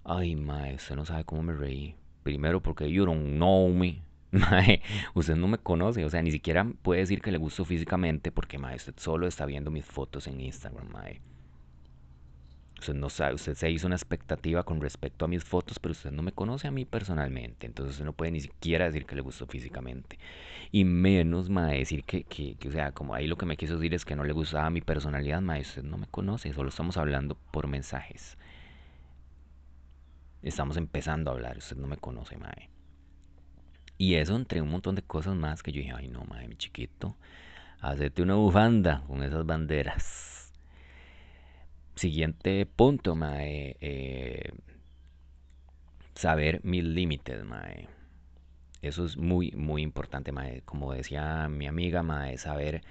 Ay, mae, usted no sabe cómo me reí. Primero porque you don't know me. Mae, usted no me conoce, o sea, ni siquiera puede decir que le gusto físicamente porque, mae, usted solo está viendo mis fotos en Instagram, mae. Usted no sabe, usted se hizo una expectativa con respecto a mis fotos, pero usted no me conoce a mí personalmente, entonces usted no puede ni siquiera decir que le gustó físicamente. Y menos, mae, decir que, que, que, o sea, como ahí lo que me quiso decir es que no le gustaba mi personalidad, mae, usted no me conoce, solo estamos hablando por mensajes. Estamos empezando a hablar, usted no me conoce, mae. Y eso entre un montón de cosas más que yo dije, ay no, mae, mi chiquito, hacete una bufanda con esas banderas. Siguiente punto, mae, eh, saber mis límites, mae. Eso es muy, muy importante, mae. Como decía mi amiga, mae, saber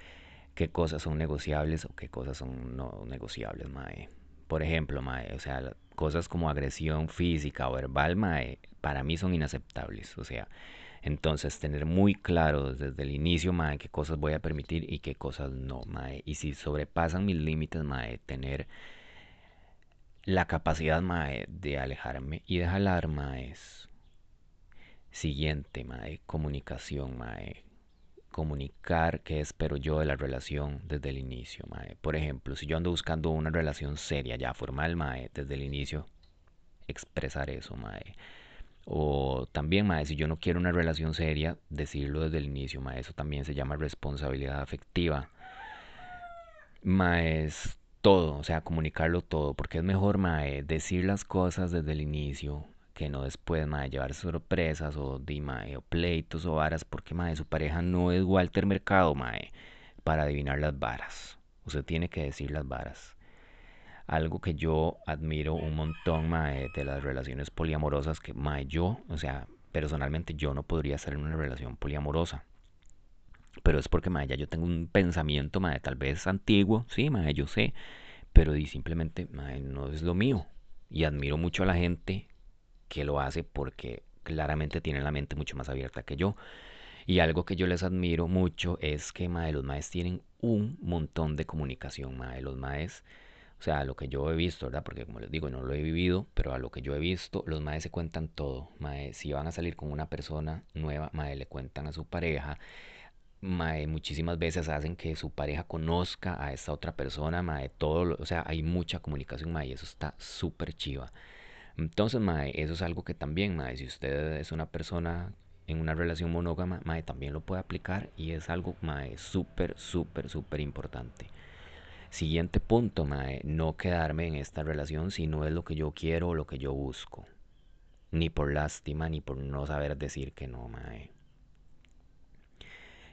qué cosas son negociables o qué cosas son no negociables, mae. Por ejemplo, mae, o sea, cosas como agresión física o verbal, mae, para mí son inaceptables. O sea, entonces tener muy claro desde el inicio, mae, qué cosas voy a permitir y qué cosas no, mae. Y si sobrepasan mis límites, mae, tener la capacidad, mae, de alejarme y de jalar, mae, siguiente, comunicación, mae comunicar qué espero yo de la relación desde el inicio, mae. Por ejemplo, si yo ando buscando una relación seria, ya formal, mae, desde el inicio, expresar eso, mae. O también, mae, si yo no quiero una relación seria, decirlo desde el inicio, mae. Eso también se llama responsabilidad afectiva. Mae, es todo, o sea, comunicarlo todo, porque es mejor, mae, decir las cosas desde el inicio que no después, mae, llevar sorpresas o, di, mae, o pleitos o varas, porque, mae, su pareja no es Walter Mercado, mae, para adivinar las varas. Usted tiene que decir las varas. Algo que yo admiro un montón, mae, de las relaciones poliamorosas, que, mae, yo, o sea, personalmente yo no podría estar en una relación poliamorosa. Pero es porque, mae, ya yo tengo un pensamiento, mae, tal vez antiguo, sí, mae, yo sé, pero di, simplemente, mae, no es lo mío. Y admiro mucho a la gente que lo hace porque claramente tiene la mente mucho más abierta que yo. Y algo que yo les admiro mucho es que, mae, los maes tienen un montón de comunicación, mae. Los maes, o sea, a lo que yo he visto, ¿verdad? Porque como les digo, no lo he vivido, pero a lo que yo he visto, los maes se cuentan todo. Mae, si van a salir con una persona nueva, mae, le cuentan a su pareja. Mae, muchísimas veces hacen que su pareja conozca a esta otra persona, mae, todo, lo- o sea, hay mucha comunicación, mae, y eso está súper chiva. Entonces, mae, eso es algo que también, mae, si usted es una persona en una relación monógama, mae, también lo puede aplicar y es algo, mae, súper, súper, súper importante. Siguiente punto, mae, no quedarme en esta relación si no es lo que yo quiero o lo que yo busco. Ni por lástima, ni por no saber decir que no, mae.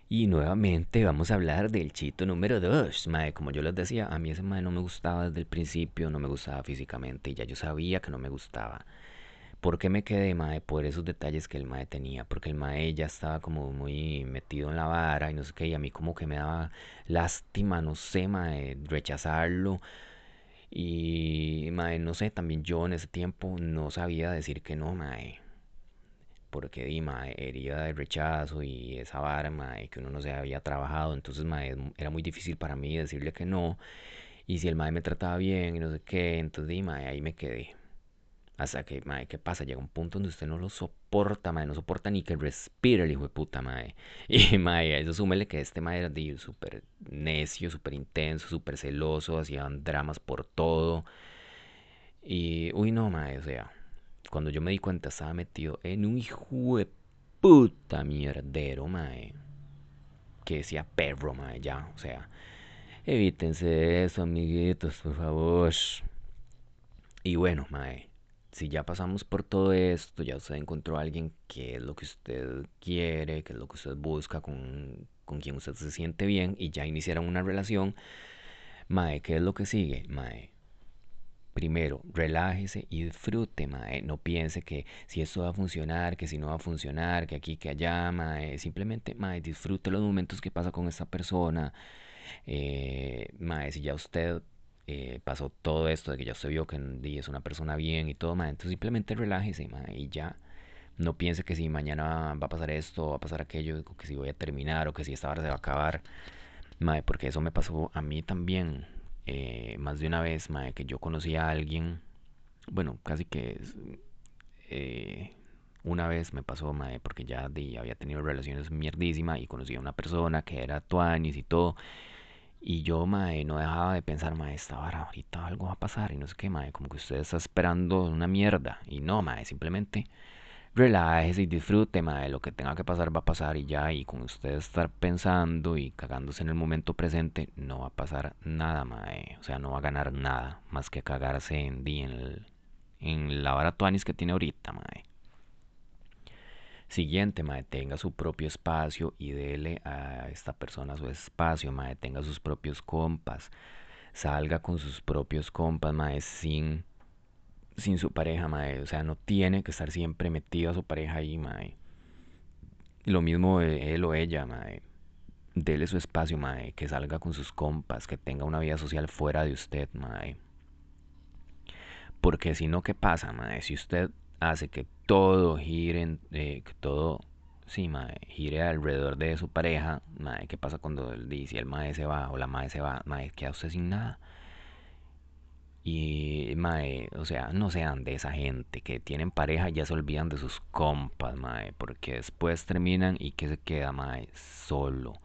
Y nuevamente vamos a hablar del chito número 2. Mae, como yo les decía, a mí ese mae no me gustaba desde el principio, no me gustaba físicamente y ya yo sabía que no me gustaba. ¿Por qué me quedé, mae? Por esos detalles que el mae tenía. Porque el mae ya estaba como muy metido en la vara y no sé qué. Y a mí como que me daba lástima, no sé, mae, rechazarlo. Y, mae, no sé, también yo en ese tiempo no sabía decir que no, mae. Porque, di, mae, herida de rechazo y esa vara, mae, que uno no se había trabajado. Entonces, mae, era muy difícil para mí decirle que no. Y si el mae me trataba bien y no sé qué, entonces, di, mae, ahí me quedé. Hasta que, mae, ¿qué pasa? Llega un punto donde usted no lo soporta, mae, no soporta ni que respire el hijo de puta, mae. Y, mae, eso súmele que este mae era súper necio, súper intenso, súper celoso, hacían dramas por todo. Y, uy, no, mae, o sea, cuando yo me di cuenta estaba metido en un hijo de puta mierdero, mae. Que decía perro, mae, ya, o sea, evítense eso, amiguitos, por favor. Y bueno, mae, si ya pasamos por todo esto, ya usted encontró a alguien que es lo que usted quiere, que es lo que usted busca, con, con quien usted se siente bien y ya iniciaron una relación, mae, ¿qué es lo que sigue? Mae, primero, relájese y disfrute, mae. No piense que si esto va a funcionar, que si no va a funcionar, que aquí, que allá, mae. Simplemente, mae, disfrute los momentos que pasa con esta persona. Eh, si ya usted eh, pasó todo esto de que ya usted vio que es una persona bien y todo, mae, entonces simplemente relájese, mae, y ya. No piense que si mañana va a pasar esto, va a pasar aquello, que si voy a terminar o que si esta hora se va a acabar. Mae, porque eso me pasó a mí también. Eh, más de una vez, mae, que yo conocí a alguien. Bueno, casi que eh, una vez me pasó, porque ya di- había tenido relaciones mierdísimas y conocí a una persona que era tuanis y todo. Y yo, mae, no dejaba de pensar, mae, esta vara, ahorita algo va a pasar y no sé qué, mae, como que usted está esperando una mierda. Y no, mae, simplemente relájese y disfrute, mae, lo que tenga que pasar va a pasar y ya. Y con usted estar pensando y cagándose en el momento presente, no va a pasar nada, mae. O sea, no va a ganar nada más que cagarse en, en, el- en la vara tuanis que tiene ahorita, mae. Siguiente, mae, tenga su propio espacio y dele a esta persona su espacio, mae, tenga sus propios compas, salga con sus propios compas, mae, sin, sin su pareja, mae, o sea, no tiene que estar siempre metido a su pareja ahí, mae. Lo mismo de él o ella, mae, dele su espacio, mae, que salga con sus compas, que tenga una vida social fuera de usted, mae. Porque si no, ¿qué pasa, mae? Si usted hace que todo gire, eh, que todo, sí, mae, gire alrededor de su pareja, mae, ¿qué pasa cuando el, di- si el mae se va o la mae se va? Mae, queda usted sin nada. Y, mae, o sea, no sean de esa gente que tienen pareja y ya se olvidan de sus compas, mae, porque después terminan y que se queda, mae, solo.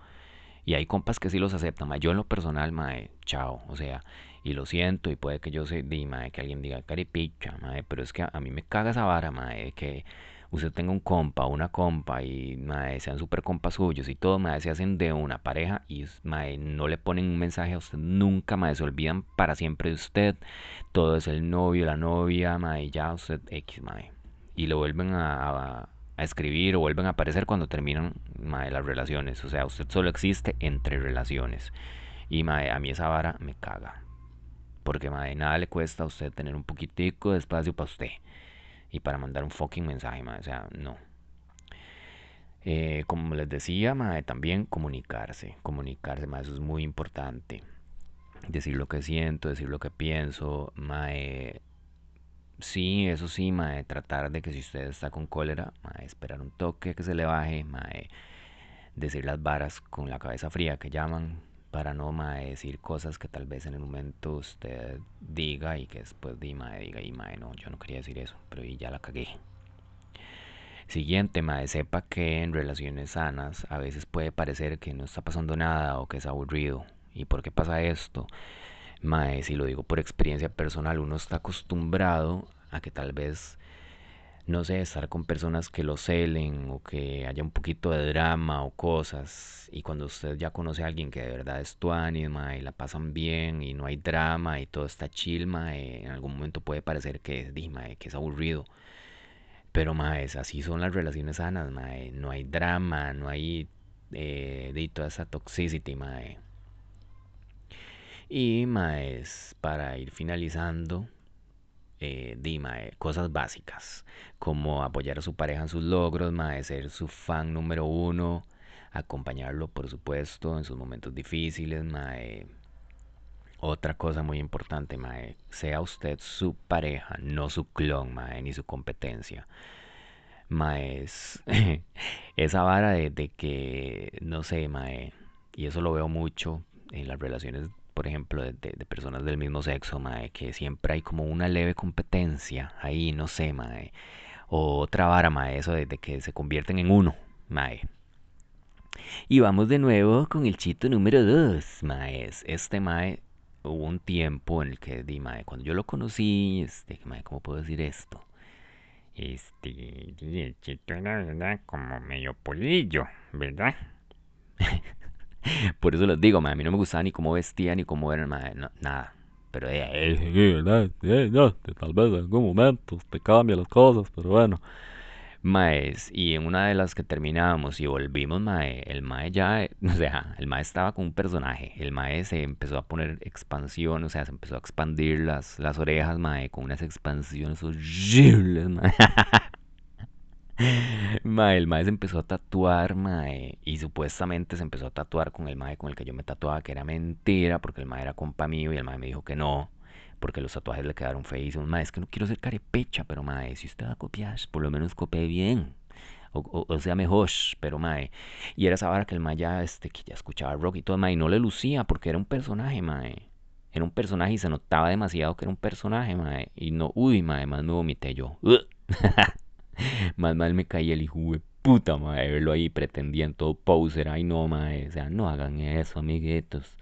Y hay compas que sí los aceptan, mae. Yo en lo personal, mae, chao. O sea, y lo siento, y puede que yo se di, mae, que alguien diga caripicha, mae, pero es que a, mí me caga esa vara, mae, que usted tenga un compa, una compa, y mae, sean super compas suyos y todo, mae, se hacen de una pareja y mae, no le ponen un mensaje a usted nunca, mae, se olvidan para siempre de usted. Todo es el novio, la novia, mae, ya usted X, mae. Y lo vuelven a, escribir o vuelven a aparecer cuando terminan mae, las relaciones. O sea, usted solo existe entre relaciones. Y mae, a mí esa vara me caga. Porque nada le cuesta a usted tener un poquitico de espacio para usted. Y para mandar un fucking mensaje. O sea, no. Eh, como les decía, mae, también comunicarse. Comunicarse, mae, eso es muy importante. Decir lo que siento, decir lo que pienso, mae. Sí, eso sí, mae, tratar de que si usted está con cólera, mae, esperar un toque que se le baje, mae, decir las varas con la cabeza fría que llaman, para no, decir cosas que tal vez en el momento usted diga y que después di, mae, diga, y no, yo no quería decir eso, pero ya la cagué. Siguiente, mae, sepa que en relaciones sanas a veces puede parecer que no está pasando nada o que es aburrido. ¿Y por qué pasa esto? Mae, si lo digo por experiencia personal, uno está acostumbrado a que tal vez, no sé, estar con personas que lo celen o que haya un poquito de drama o cosas. Y cuando usted ya conoce a alguien que de verdad es tuanis, mae, y la pasan bien y no hay drama y todo está chill, mae, en algún momento puede parecer que, mae, que es aburrido. Pero, mae, así son las relaciones sanas. No hay drama, no hay eh, de toda esa toxicity, mae. Y, maes, para ir finalizando, eh, mae, cosas básicas, como apoyar a su pareja en sus logros, mae, ser su fan número uno, acompañarlo, por supuesto, en sus momentos difíciles, mae. Otra cosa muy importante, mae, sea usted su pareja, no su clon, mae, ni su competencia. Mae, es esa vara de, de que, no sé, mae, y eso lo veo mucho en las relaciones, por ejemplo, de, personas del mismo sexo, mae, que siempre hay como una leve competencia ahí, no sé, mae. O otra vara, mae, eso que se convierten en uno, mae. Y vamos de nuevo con el chito número 2, maes. Este mae hubo un tiempo en el que di mae, cuando yo lo conocí, este, mae, ¿cómo puedo decir esto? Este, el chito era, ¿verdad? Como medio polillo, ¿verdad? Por eso les digo, mae, a mí no me gustaba ni cómo vestía ni cómo era, mae, no, nada. Pero eh, eh. Sí, no, tal vez en algún momento te cambian las cosas, pero bueno. Maes, y en una de las que terminamos y volvimos, mae, el mae ya, eh, o sea, el mae estaba con un personaje, el mae se empezó a poner expansión, o sea, se empezó a expandir las, las orejas, mae, con unas expansiones horribles, mae. Mae, el mae se empezó a tatuar, mae, y supuestamente se empezó a tatuar con el mae con el que yo me tatuaba, que era mentira, porque el mae era compa mío y el mae me dijo que no, porque los tatuajes le quedaron feísimos. Mae, es que no quiero ser carepecha, pero mae, si usted va a copiar, por lo menos copie bien. O, sea, mejor, pero mae. Y era esa vara que el mae ya, este, que ya escuchaba rock y todo, mae, y no le lucía porque era un personaje, mae. Era un personaje y se notaba demasiado que era un personaje, mae. Y no, uy, mae, más me vomité yo. Más mal me caí el hijo de puta, mae, verlo ahí pretendiendo todo poser. Ay, no, mae, o sea, no hagan eso, amiguitos.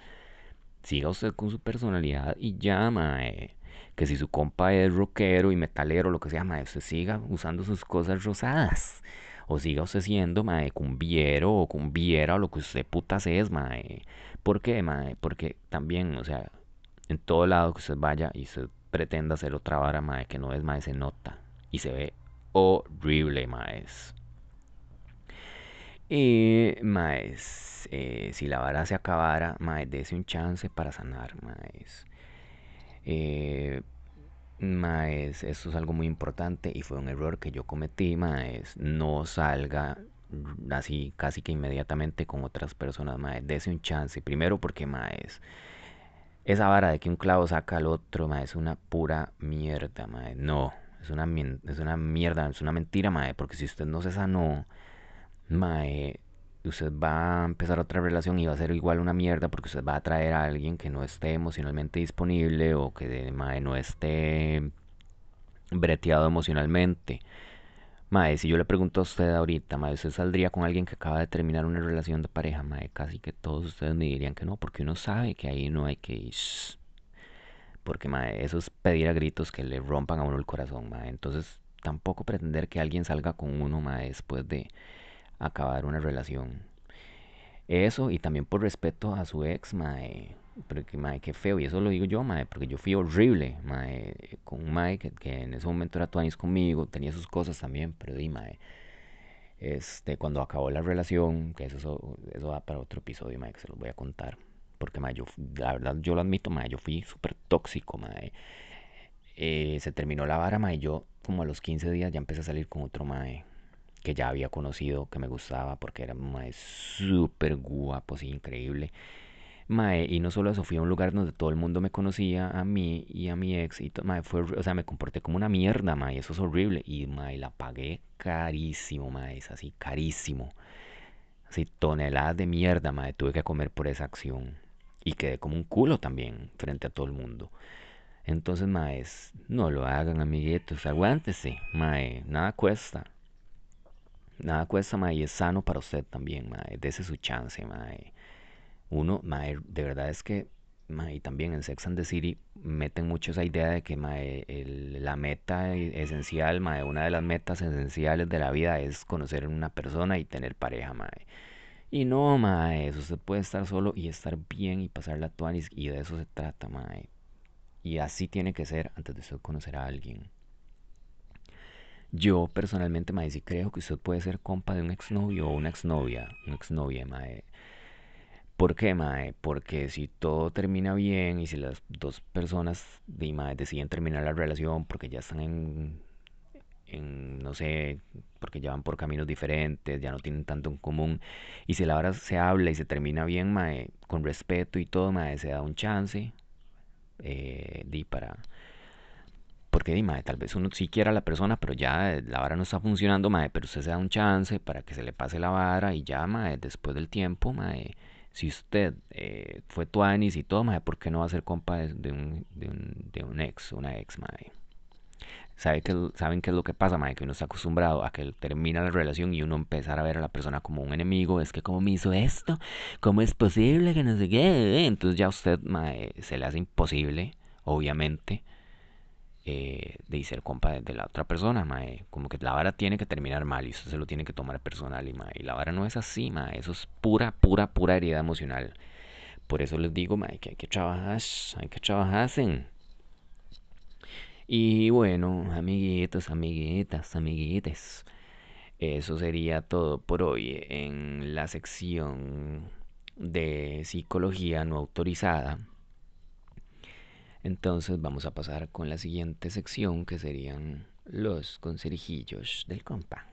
Siga usted con su personalidad y ya, mae. Que si su compa es rockero y metalero, lo que sea, mae, usted siga usando sus cosas rosadas. O siga usted siendo, mae, cumbiero o cumbiera o lo que usted putas es, mae. ¿Por qué, mae? Porque también, o sea, en todo lado que usted vaya y usted pretenda hacer otra vara, mae, que no es, mae, se nota. Y se ve horrible, mae. Y, maes, eh, si la vara se acabara, maes, dese un chance para sanar, maes. Eh, maes, eso es algo muy importante y fue un error que yo cometí, maes. No salga así casi que inmediatamente con otras personas, maes. Dese un chance. Primero porque, maes, esa vara de que un clavo saca al otro, maes, es una pura mierda, maes. No, es una, es una mierda, es una mentira, maes, porque si usted no se sanó Mae, usted va a empezar otra relación y va a ser igual una mierda porque usted va a atraer a alguien que no esté emocionalmente disponible o que mae, no esté breteado emocionalmente. Mae, si yo le pregunto a usted ahorita, mae, ¿usted saldría con alguien que acaba de terminar una relación de pareja? Mae, casi que todos ustedes me dirían que no, porque uno sabe que ahí no hay que ir. Porque, eso es pedir a gritos que le rompan a uno el corazón. Entonces, tampoco pretender que alguien salga con uno, mae, después de acabar una relación. Eso, y también por respeto a su ex, mae. Porque, mae, qué feo. Y eso lo digo yo, mae, porque yo fui horrible. Con un mae que, en ese momento era tuanis conmigo, tenía sus cosas también, pero di, mae. Este, cuando acabó la relación, que eso, eso, para otro episodio, mae, que se los voy a contar. Porque, mae, yo, la verdad, yo lo admito, mae, yo fui súper tóxico, mae. Eh, se terminó la vara, mae, y yo como a los 15 días ya empecé a salir con otro mae que ya había conocido, que me gustaba porque era un mae súper guapo, sí, increíble. Mae, y no solo eso, fui a un lugar donde todo el mundo me conocía, a mí y a mi ex, y mae, fue, o sea, me comporté como una mierda, mae, eso es horrible. Y mae, la pagué carísimo, mae, es así, carísimo. Así, toneladas de mierda, mae, tuve que comer por esa acción. Y quedé como un culo también frente a todo el mundo. Entonces, maes, no lo hagan, amiguitos, aguántese, mae, nada cuesta. Nada cuesta, mae, y es sano para usted también, mae. Dese su chance, mae. Uno, mae, de verdad es que, mae, también en Sex and the City meten mucho esa idea de que, mae, la meta esencial, mae, una de las metas esenciales de la vida es conocer a una persona y tener pareja, mae. Y no, mae, usted puede estar solo y estar bien y pasar la tuanis, y de eso se trata, mae. Y así tiene que ser antes de usted conocer a alguien. Yo personalmente, mae, sí creo que usted puede ser compa de un exnovio o una exnovia, una exnovia, mae. ¿Por qué, mae? Porque si todo termina bien y si las dos personas de, mae, deciden terminar la relación porque ya están en, en, no sé, porque ya van por caminos diferentes, ya no tienen tanto en común, y si la hora se habla y se termina bien, mae, con respeto y todo, mae, se da un chance, eh, di para porque di, mae, tal vez uno sí quiera a la persona, pero ya la vara no está funcionando, mae, pero usted se da un chance para que se le pase la vara y ya, mae, después del tiempo, mae, si usted eh, fue tuanis y todo, mae, ¿por qué no va a ser compa de, un, de, un, de un ex, una ex, mae? ¿Sabe que, ¿Saben qué es lo que pasa, mae? Que uno está acostumbrado a que termina la relación y uno empezar a ver a la persona como un enemigo. Es que, ¿cómo me hizo esto? ¿Cómo es posible que no sé qué? Entonces ya usted, mae, se le hace imposible, obviamente, eh, de ser compa de, la otra persona, mae. Como que la vara tiene que terminar mal y usted se lo tiene que tomar personal y, mae, y la vara no es así, mae. Eso es pura, pura, pura herida emocional. Por eso les digo, mae, que hay que trabajar, hay que trabajar en... Y bueno, amiguitos, amiguitas, amiguites, eso sería todo por hoy en la sección de psicología no autorizada. Entonces vamos a pasar con la siguiente sección que serían los conserijillos del compa.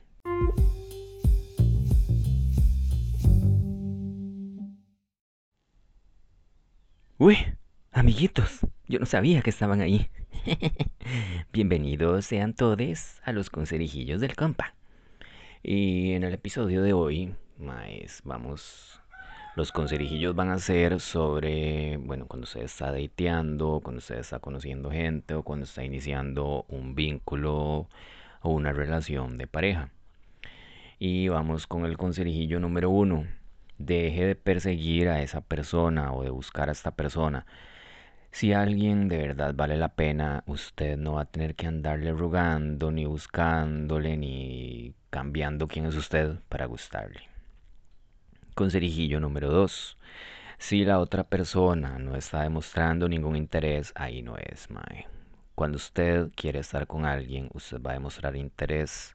Uy, amiguitos, yo no sabía que estaban ahí. Bienvenidos sean todos a los conserijillos del compa. Y en el episodio de hoy, más vamos los conserijillos van a ser sobre, bueno, cuando usted está dateando, cuando usted está conociendo gente o cuando está iniciando un vínculo o una relación de pareja. Y vamos con el conserijillo número uno. Deje de perseguir a esa persona o de buscar a esta persona. Si alguien de verdad vale la pena, usted no va a tener que andarle rogando, ni buscándole, ni cambiando quién es usted para gustarle. Conserijillo número 2. Si la otra persona no está demostrando ningún interés, ahí no es, mae. Cuando usted quiere estar con alguien, usted va a demostrar interés.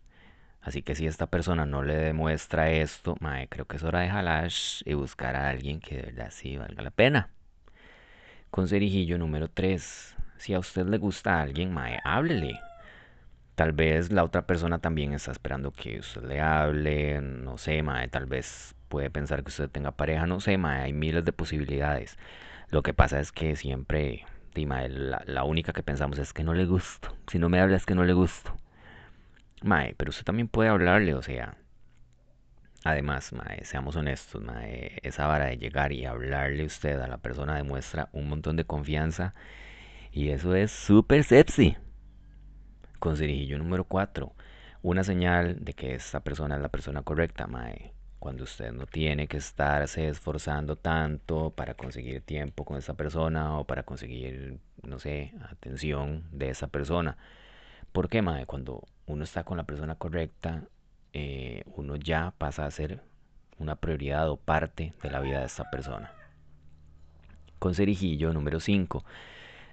Así que si esta persona no le demuestra esto, mae, creo que es hora de jalar y buscar a alguien que de verdad sí valga la pena. Conserijillo número 3. Si a usted le gusta a alguien, mae, háblele. Tal vez la otra persona también está esperando que usted le hable, no sé, mae, tal vez puede pensar que usted tenga pareja, no sé, mae, hay miles de posibilidades. Lo que pasa es que siempre, mae, la, la, única que pensamos es que no le gusto. Si no me habla es que no le gusto. Mae, pero usted también puede hablarle, o sea. Además, mae, seamos honestos, mae, esa vara de llegar y hablarle usted a la persona demuestra un montón de confianza y eso es súper sepsi. Conserijillo número 4. Una señal de que esta persona es la persona correcta, mae cuando usted no tiene que estarse esforzando tanto para conseguir tiempo con esa persona o para conseguir, no sé, atención de esa persona. ¿Por qué, mae? Cuando uno está con la persona correcta, eh, uno ya pasa a ser una prioridad o parte de la vida de esta persona. Conserijillo número 5.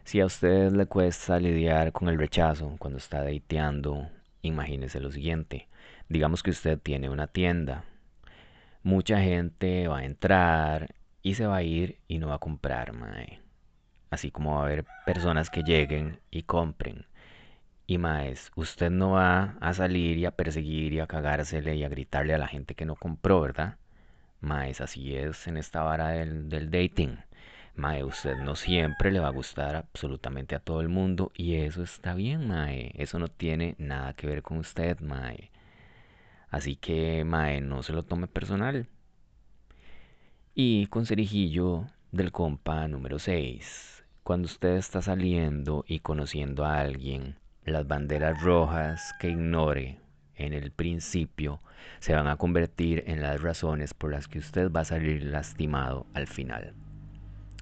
Si a usted le cuesta lidiar con el rechazo cuando está dateando, imagínese lo siguiente. Digamos que usted tiene una tienda mucha gente va a entrar y se va a ir y no va a comprar, mae. Así como va a haber personas que lleguen y compren. Y maes, usted no va a salir y a perseguir y a cagársele y a gritarle a la gente que no compró, ¿verdad? Maes, así es en esta vara del, del dating. Mae, usted no siempre le va a gustar absolutamente a todo el mundo y eso está bien, Mae. Eso no tiene nada que ver con usted, Mae. Así que, mae, no se lo tome personal. Y con cerijillo del compa número 6. Cuando usted está saliendo y conociendo a alguien, las banderas rojas que ignore en el principio se van a convertir en las razones por las que usted va a salir lastimado al final.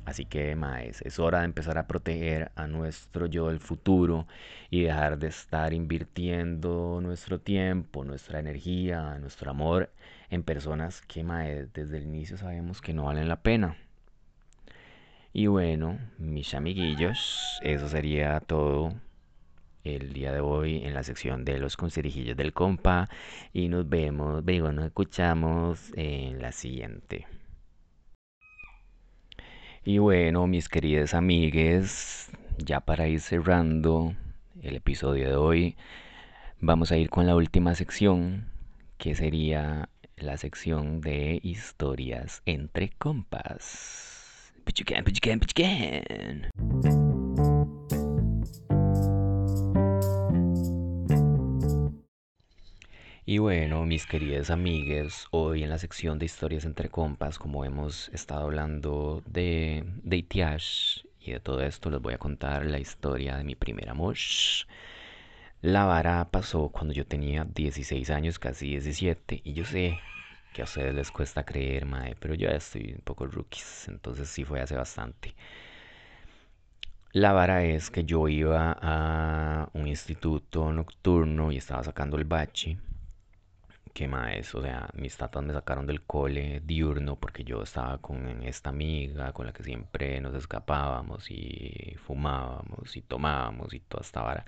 Así que, maes, es hora de empezar a proteger a nuestro yo del futuro y dejar de estar invirtiendo nuestro tiempo, nuestra energía, nuestro amor en personas que, maes, desde el inicio sabemos que no valen la pena. Y bueno, mis amiguillos, eso sería todo el día de hoy en la sección de los conserijillos del compa y nos vemos, digo, nos escuchamos en la siguiente. Y bueno, mis queridas amigues, ya para ir cerrando el episodio de hoy, vamos a ir con la última sección, que sería la sección de historias entre compas. Y bueno, mis queridas amigues, hoy en la sección de historias entre compas, como hemos estado hablando de Itiash y de todo esto, les voy a contar la historia de mi primer amor. La vara pasó cuando yo tenía 16 años, casi 17, y yo sé que a ustedes les cuesta creer, mae, pero yo ya estoy un poco rookies, entonces sí fue hace bastante. La vara es que yo iba a un instituto nocturno y estaba sacando el bachi qué más, o sea, mis tatas me sacaron del cole diurno porque yo estaba con esta amiga con la que siempre nos escapábamos y fumábamos y tomábamos y toda esta vara.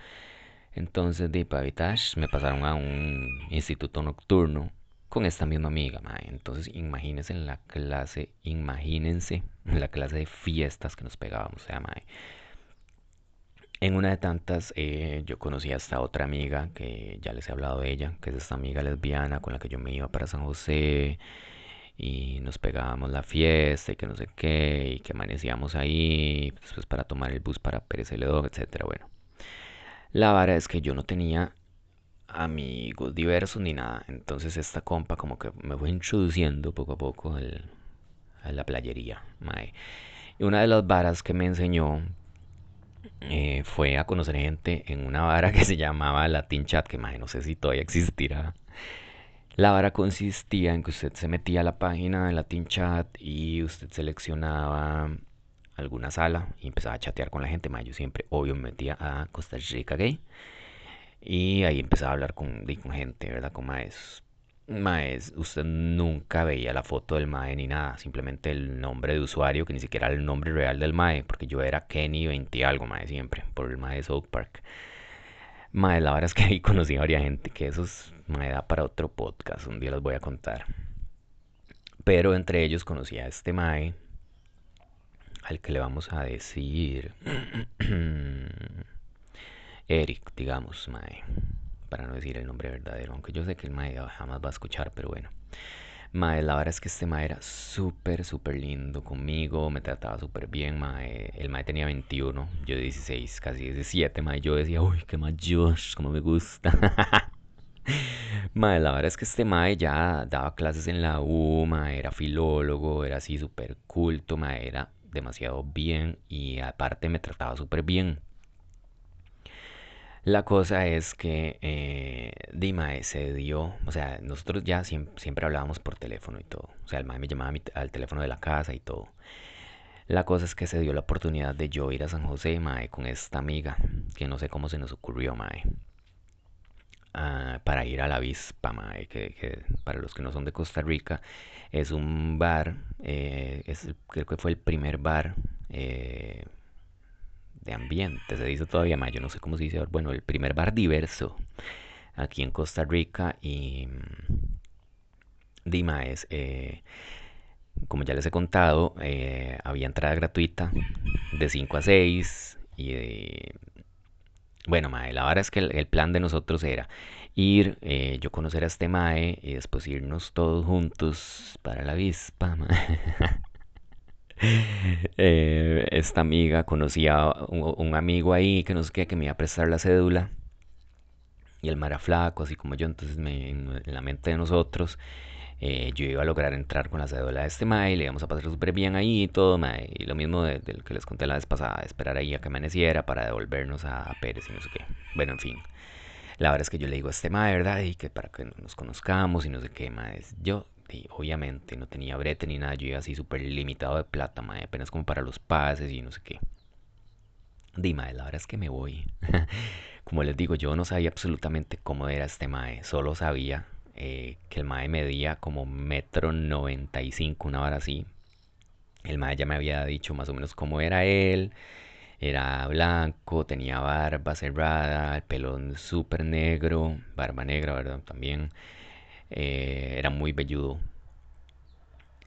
Entonces, de Pavitash me pasaron a un instituto nocturno con esta misma amiga, mae. Entonces, imagínense en la clase, imagínense en la clase de fiestas que nos pegábamos, o sea, mae. En una de tantas, eh, yo conocí a esta otra amiga que ya les he hablado de ella, que es esta amiga lesbiana con la que yo me iba para San José y nos pegábamos la fiesta y que no sé qué, y que amanecíamos ahí, después para tomar el bus para Pérez Celedón, etcétera. Bueno, la vara es que yo no tenía amigos diversos ni nada, entonces esta compa como que me fue introduciendo poco a poco a la playería, Y una de las varas que me enseñó eh, fue a conocer gente en una vara que se llamaba Latin Chat, que más no sé si todavía existirá. La vara consistía en que usted se metía a la página de Latin Chat y usted seleccionaba alguna sala y empezaba a chatear con la gente. Más yo siempre, obvio, me metía a Costa Rica Gay y ahí empezaba a hablar con, gente, ¿verdad? Con más Maes, usted nunca veía la foto del Mae ni nada, simplemente el nombre de usuario, que ni siquiera era el nombre real del Mae, porque yo era Kenny 20 algo, Mae, siempre, por el Mae de South Park. Mae, la verdad es que ahí conocí a varias gente, que eso es, da para otro podcast, un día les voy a contar. Pero entre ellos conocí a este Mae, al que le vamos a decir Eric, digamos, Mae para no decir el nombre verdadero, aunque yo sé que el mae jamás va a escuchar, pero bueno. Mae, la verdad es que este mae era súper, súper lindo conmigo, me trataba súper bien, mae. El mae tenía 21, yo 16, casi 17, mae. Yo decía, uy, qué mayor, como me gusta. mae, la verdad es que este mae ya daba clases en la U, mae, era filólogo, era así súper culto, mae, era demasiado bien y aparte me trataba súper bien. La cosa es que eh, Dima se dio, o sea, nosotros ya siempre, hablábamos por teléfono y todo. O sea, el mae me llamaba al teléfono de la casa y todo. La cosa es que se dio la oportunidad de yo ir a San José, mae, con esta amiga, que no sé cómo se nos ocurrió, mae, ah, para ir a la Vispa, mae, que, para los que no son de Costa Rica, es un bar, eh, es, creo que fue el primer bar eh, de ambiente, se dice todavía más, yo no sé cómo se dice, bueno, el primer bar diverso aquí en Costa Rica y mm, Dima es, eh, como ya les he contado, eh, había entrada gratuita de 5 a 6 y bueno, mae, la verdad es que el, plan de nosotros era ir, eh, yo conocer a este mae y después irnos todos juntos para la avispa, Eh, esta amiga conocía un, amigo ahí que no sé qué, que me iba a prestar la cédula. Y el mar era flaco, así como yo, entonces en la mente de nosotros, eh, yo iba a lograr entrar con la cédula de este mae, le íbamos a pasar súper bien ahí y todo, mae. Y lo mismo del que les conté la vez pasada, esperar ahí a que amaneciera para devolvernos a, Pérez y no sé qué. Bueno, en fin. La verdad es que yo le digo a este mae, ¿verdad? Y que para que nos conozcamos y no sé qué, mae. Yo obviamente no tenía brete ni nada, yo iba así súper limitado de plata, mae, apenas como para los pases y no sé qué. Dime, la verdad es que me voy. como les digo, yo no sabía absolutamente cómo era este mae, solo sabía eh, que el mae medía como metro noventa y cinco, una hora así. El mae ya me había dicho más o menos cómo era él. Era blanco, tenía barba cerrada, el pelón súper negro, barba negra, ¿verdad? También. Eh, era muy velludo.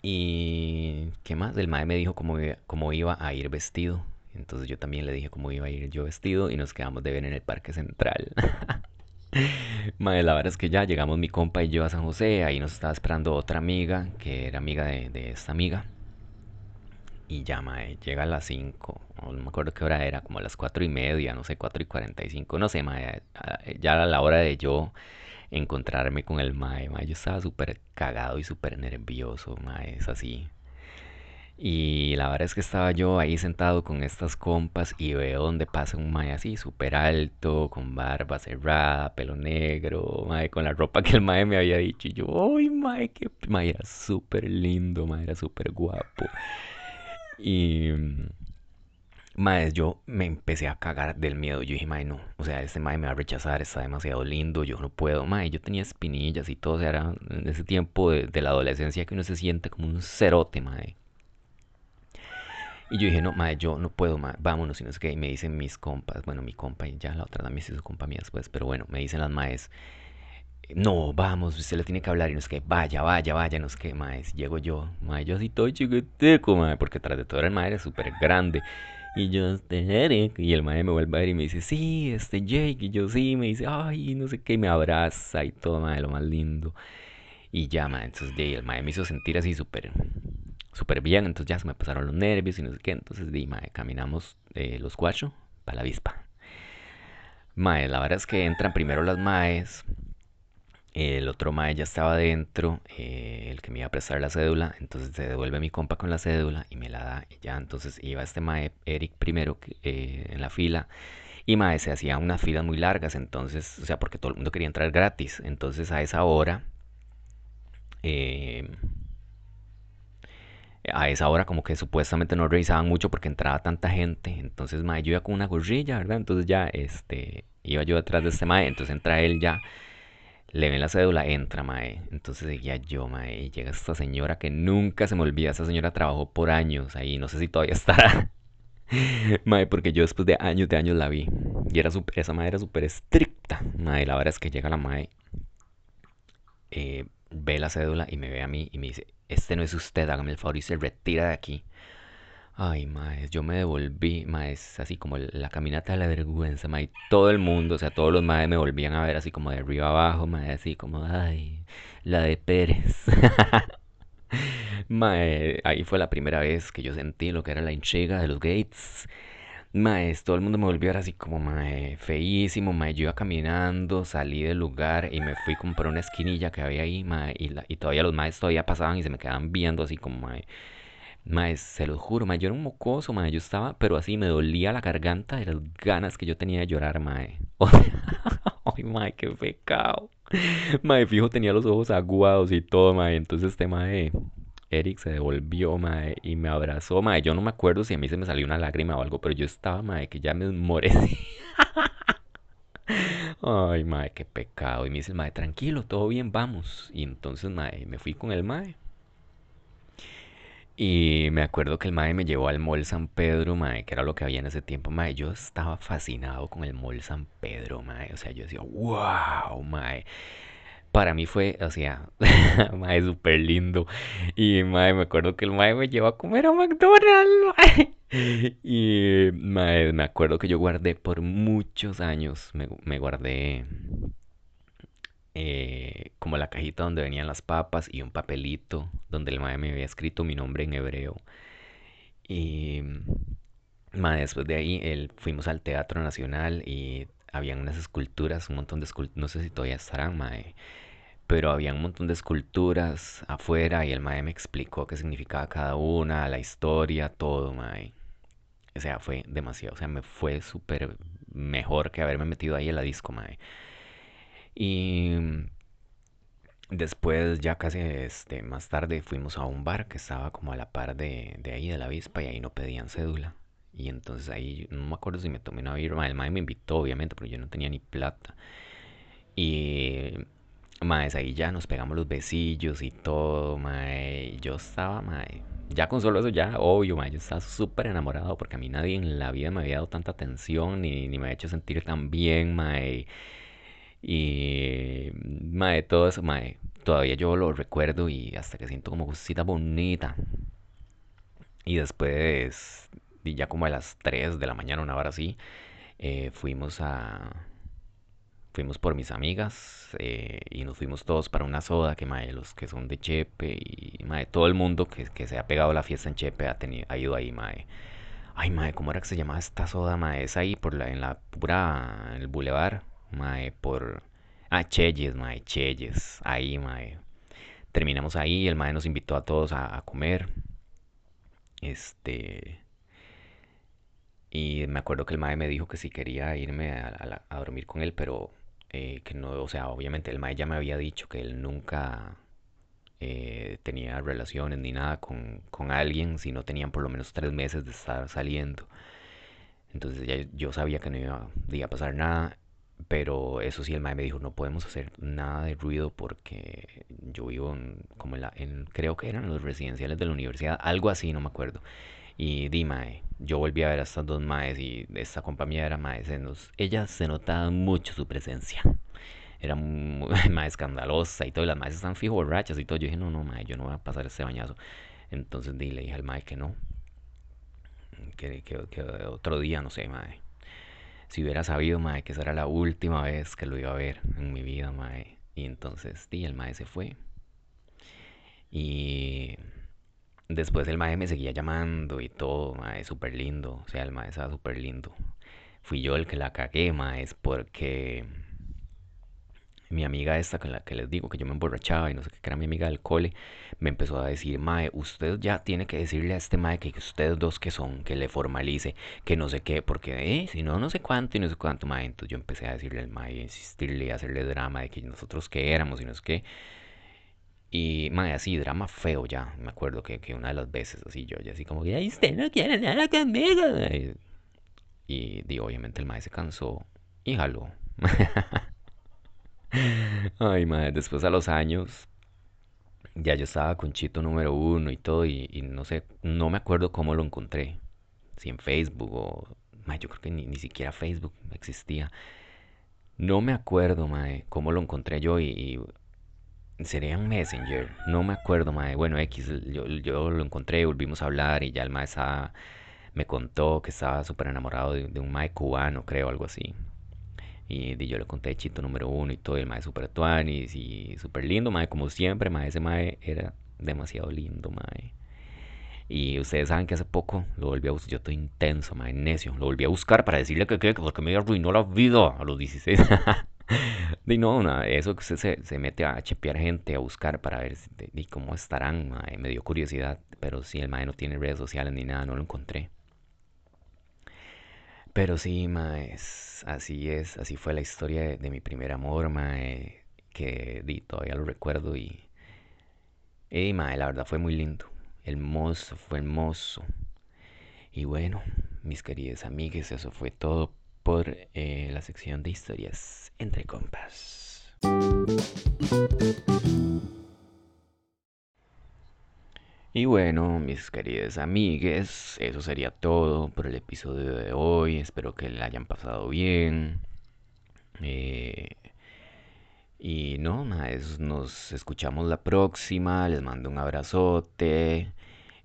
Y qué más, el mae me dijo cómo, cómo iba a ir vestido. Entonces yo también le dije cómo iba a ir yo vestido y nos quedamos de ver en el Parque Central. Mae, la verdad es que ya llegamos mi compa y yo a San José, ahí nos estaba esperando otra amiga, que era amiga de, esta amiga. Y ya, mae, llega a las 5 o no me acuerdo qué hora era, como a las 4 y media, no sé, 4 y 45 no sé, mae, a- ya era la hora de yo encontrarme con el mae, yo estaba súper cagado y súper nervioso, mae, es así. Y la verdad es que estaba yo ahí sentado con estas compas y veo donde pasa un mae así, súper alto, con barba cerrada, pelo negro, mae, con la ropa que el mae me había dicho. Y yo, ¡ay, mae! Que mae era súper lindo, mae, era súper guapo. Y, mae, yo me empecé a cagar del miedo. Yo dije, mae, no, o sea, este mae me va a rechazar, está demasiado lindo, yo no puedo, mae. Yo tenía espinillas y todo, o sea, era en ese tiempo de, la adolescencia que uno se siente como un cerote, mae. Y yo dije, no, madre, yo no puedo, mae, vámonos, y no sé qué. Y me dicen mis compas, bueno, mi compa, y ya la otra también se hizo compa mía después, pero bueno, me dicen las maes, no, vamos, usted le tiene que hablar, y no sé qué, vaya, vaya, vaya, no sé qué, maes. Llego yo, mae, yo así todo chiquitico, mae, porque tras de todo el mae era súper grande. Y yo, este, Eric, y el mae me vuelve a ver y me dice, sí, este Jake, y yo sí, me dice, ay, no sé qué, y me abraza y todo, mae, lo más lindo. Y ya, entonces de el mae me hizo sentir así súper súper bien, entonces ya se me pasaron los nervios y no sé qué, entonces di, mae, caminamos eh, los cuatro para la avispa. Mae, la verdad es que entran primero las maes, el otro mae ya estaba adentro, eh, el que me iba a prestar la cédula, entonces se devuelve mi compa con la cédula y me la da y ya, entonces iba este mae, Eric primero eh, en la fila y mae, se hacían unas filas muy largas, entonces, o sea, porque todo el mundo quería entrar gratis, entonces a esa hora... eh, a esa hora como que supuestamente no revisaban mucho porque entraba tanta gente. Entonces, mae, yo iba con una gorrilla, ¿verdad? Entonces ya, este, iba yo detrás de este mae, entonces entra él ya, le ven la cédula, entra, mae. Entonces seguía yo, mae, llega esta señora que nunca se me olvida, esa señora trabajó por años ahí, no sé si todavía estará. Mae, porque yo después de años de años la vi. Y era super, esa mae era súper estricta. Mae, la verdad es que llega la mae, eh, ve la cédula y me ve a mí y me dice, este no es usted, hágame el favor y se retira de aquí. Ay, maes, yo me devolví, maes, así como la caminata de la vergüenza, maes, todo el mundo, o sea, todos los maes me volvían a ver así como de arriba abajo, maes, así como, ay, la de Pérez. Mae, ahí fue la primera vez que yo sentí lo que era la intriga de los Gates. Maes, todo el mundo me volvió a ver así como, mae, feísimo, mae, yo iba caminando, salí del lugar y me fui como por una esquinilla que había ahí, mae, y, la- y todavía los maes todavía pasaban y se me quedaban viendo así como, mae, mae, se los juro, mae, yo era un mocoso, mae, yo estaba, pero así me dolía la garganta de las ganas que yo tenía de llorar, mae. O sea, ay, mae, qué pecado. Mae, fijo, tenía los ojos aguados y todo, mae, entonces este mae... Eric se devolvió, mae, y me abrazó, mae. Yo no me acuerdo si a mí se me salió una lágrima o algo, pero yo estaba, mae, que ya me desmorecí. Ay, mae, qué pecado. Y me dice el mae, tranquilo, todo bien, vamos. Y entonces, mae, me fui con el mae. Y me acuerdo que el mae me llevó al Mall San Pedro, mae, que era lo que había en ese tiempo, mae. Yo estaba fascinado con el Mall San Pedro, mae. O sea, yo decía, wow, mae. Para mí fue, o sea, mae, súper lindo. Y mae, me acuerdo que el mae me llevó a comer a McDonald's. Y me acuerdo que yo guardé por muchos años, me, me guardé eh, como la cajita donde venían las papas y un papelito donde el mae me había escrito mi nombre en hebreo. Y mae, después de ahí el, fuimos al Teatro Nacional y habían unas esculturas, un montón de esculturas, no sé si todavía estarán, mae, pero había un montón de esculturas afuera y el mae me explicó qué significaba cada una, la historia, todo, mae. O sea, fue demasiado, o sea, me fue súper mejor que haberme metido ahí en la disco. Y después, ya casi este, más tarde, fuimos a un bar que estaba como a la par de, ahí, de la avispa, y ahí no pedían cédula. Y entonces ahí, no me acuerdo si me tomé una birra, el mae me invitó, obviamente, pero yo no tenía ni plata. Y Mae, ahí ya nos pegamos los besillos y todo, mae. Yo estaba, mae. Ya con solo eso, ya, obvio, mae. Yo estaba súper enamorado porque a mí nadie en la vida me había dado tanta atención ni, ni me había hecho sentir tan bien, mae. Y, mae, todo eso, mae. todavía yo lo recuerdo y hasta que siento como cosita bonita. Y después, y ya como a las 3 de la mañana, una hora así, eh, fuimos a... Fuimos por mis amigas eh, y nos fuimos todos para una soda que mae, los que son de Chepe y mae, todo el mundo que, que se ha pegado a la fiesta en Chepe ha, tenido, ha ido ahí, mae. Ay, mae, ¿cómo era que se llamaba esta soda, mae? Es ahí por la, en la pura, en el bulevar, mae, por... Ah, Cheyes, mae, Cheyes, ahí, mae. Terminamos ahí, el mae nos invitó a todos a, comer. Este... Y me acuerdo que el mae me dijo que si quería irme a, dormir con él, pero eh, que no, o sea, obviamente el mae ya me había dicho que él nunca eh, tenía relaciones ni nada con, con alguien si no tenían por lo menos tres meses de estar saliendo. Entonces ya yo sabía que no iba a pasar nada, pero eso sí, el mae me dijo, no podemos hacer nada de ruido porque yo vivo en, como en la, en, creo que eran los residenciales de la universidad, algo así, no me acuerdo. Y di, mae, yo volví a ver a estas dos maes y esta compañía era mae, se ella se notaba mucho su presencia. Era muy, mae escandalosa y todo, las maes están fijo borrachas y todo. Yo dije, no, no, mae, yo no voy a pasar este bañazo. Entonces di, le dije al mae que no, que, que, que otro día, no sé, mae. Si hubiera sabido, mae, que esa era la última vez que lo iba a ver en mi vida, mae. Y entonces, di, el mae se fue. Y después el mae me seguía llamando y todo, mae, súper lindo. O sea, el mae estaba súper lindo. Fui yo el que la cagué, mae, es porque mi amiga esta con la que les digo que yo me emborrachaba y no sé qué, era mi amiga del cole, me empezó a decir, mae, usted ya tiene que decirle a este mae que ustedes dos que son, que le formalice, que no sé qué, porque, eh, si no, no sé cuánto y no sé cuánto, mae. Entonces yo empecé a decirle al mae, insistirle, a hacerle drama de que nosotros qué éramos y no sé qué. Y, mae, así, drama feo ya. Me acuerdo que, que una de las veces, así, yo ya así como que, ay, usted no quiere nada conmigo. Y, y, di, obviamente el mae se cansó y jaló. Ay, mae, después a los años, ya yo estaba con Chito número uno y todo, y, no sé, no me acuerdo cómo lo encontré. Si en Facebook o... Mae, yo creo que ni, ni siquiera Facebook existía. No me acuerdo, mae, cómo lo encontré yo y, y sería en Messenger. No me acuerdo, mae. Bueno, X, yo, yo lo encontré, volvimos a hablar y ya el mae estaba- me contó que estaba súper enamorado de, de un mae cubano, creo, algo así. Y yo le conté Chito número uno y todo, el mae súper tuanis y súper lindo, mae, como siempre, mae, ese mae era demasiado lindo, mae. Y ustedes saben que hace poco lo volví a buscar, yo estoy intenso, mae, necio, lo volví a buscar para decirle que que porque me arruinó la vida a los 16. Y no, no, eso que usted se, se mete a chepear gente, a buscar para ver si- cómo estarán, mae, me dio curiosidad, pero sí, el mae no tiene redes sociales ni nada, no lo encontré. Pero sí, mae, es- así es, así fue la historia de, mi primer amor, mae, que di, todavía lo recuerdo y, y mae, la verdad fue muy lindo, hermoso, fue hermoso. Y bueno, mis queridas amigas, eso fue todo por eh, la sección de historias entre compas. Y bueno, mis queridas amigues, eso sería todo por el episodio de hoy. Espero que la hayan pasado bien. Eh, y no, es- nos escuchamos la próxima. Les mando un abrazote.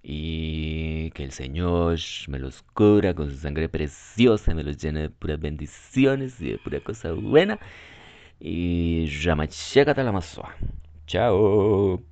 Y que el Señor me los cubra con su sangre preciosa, me los llene de puras bendiciones y de pura cosa buena. Y Ramacheca la Chao.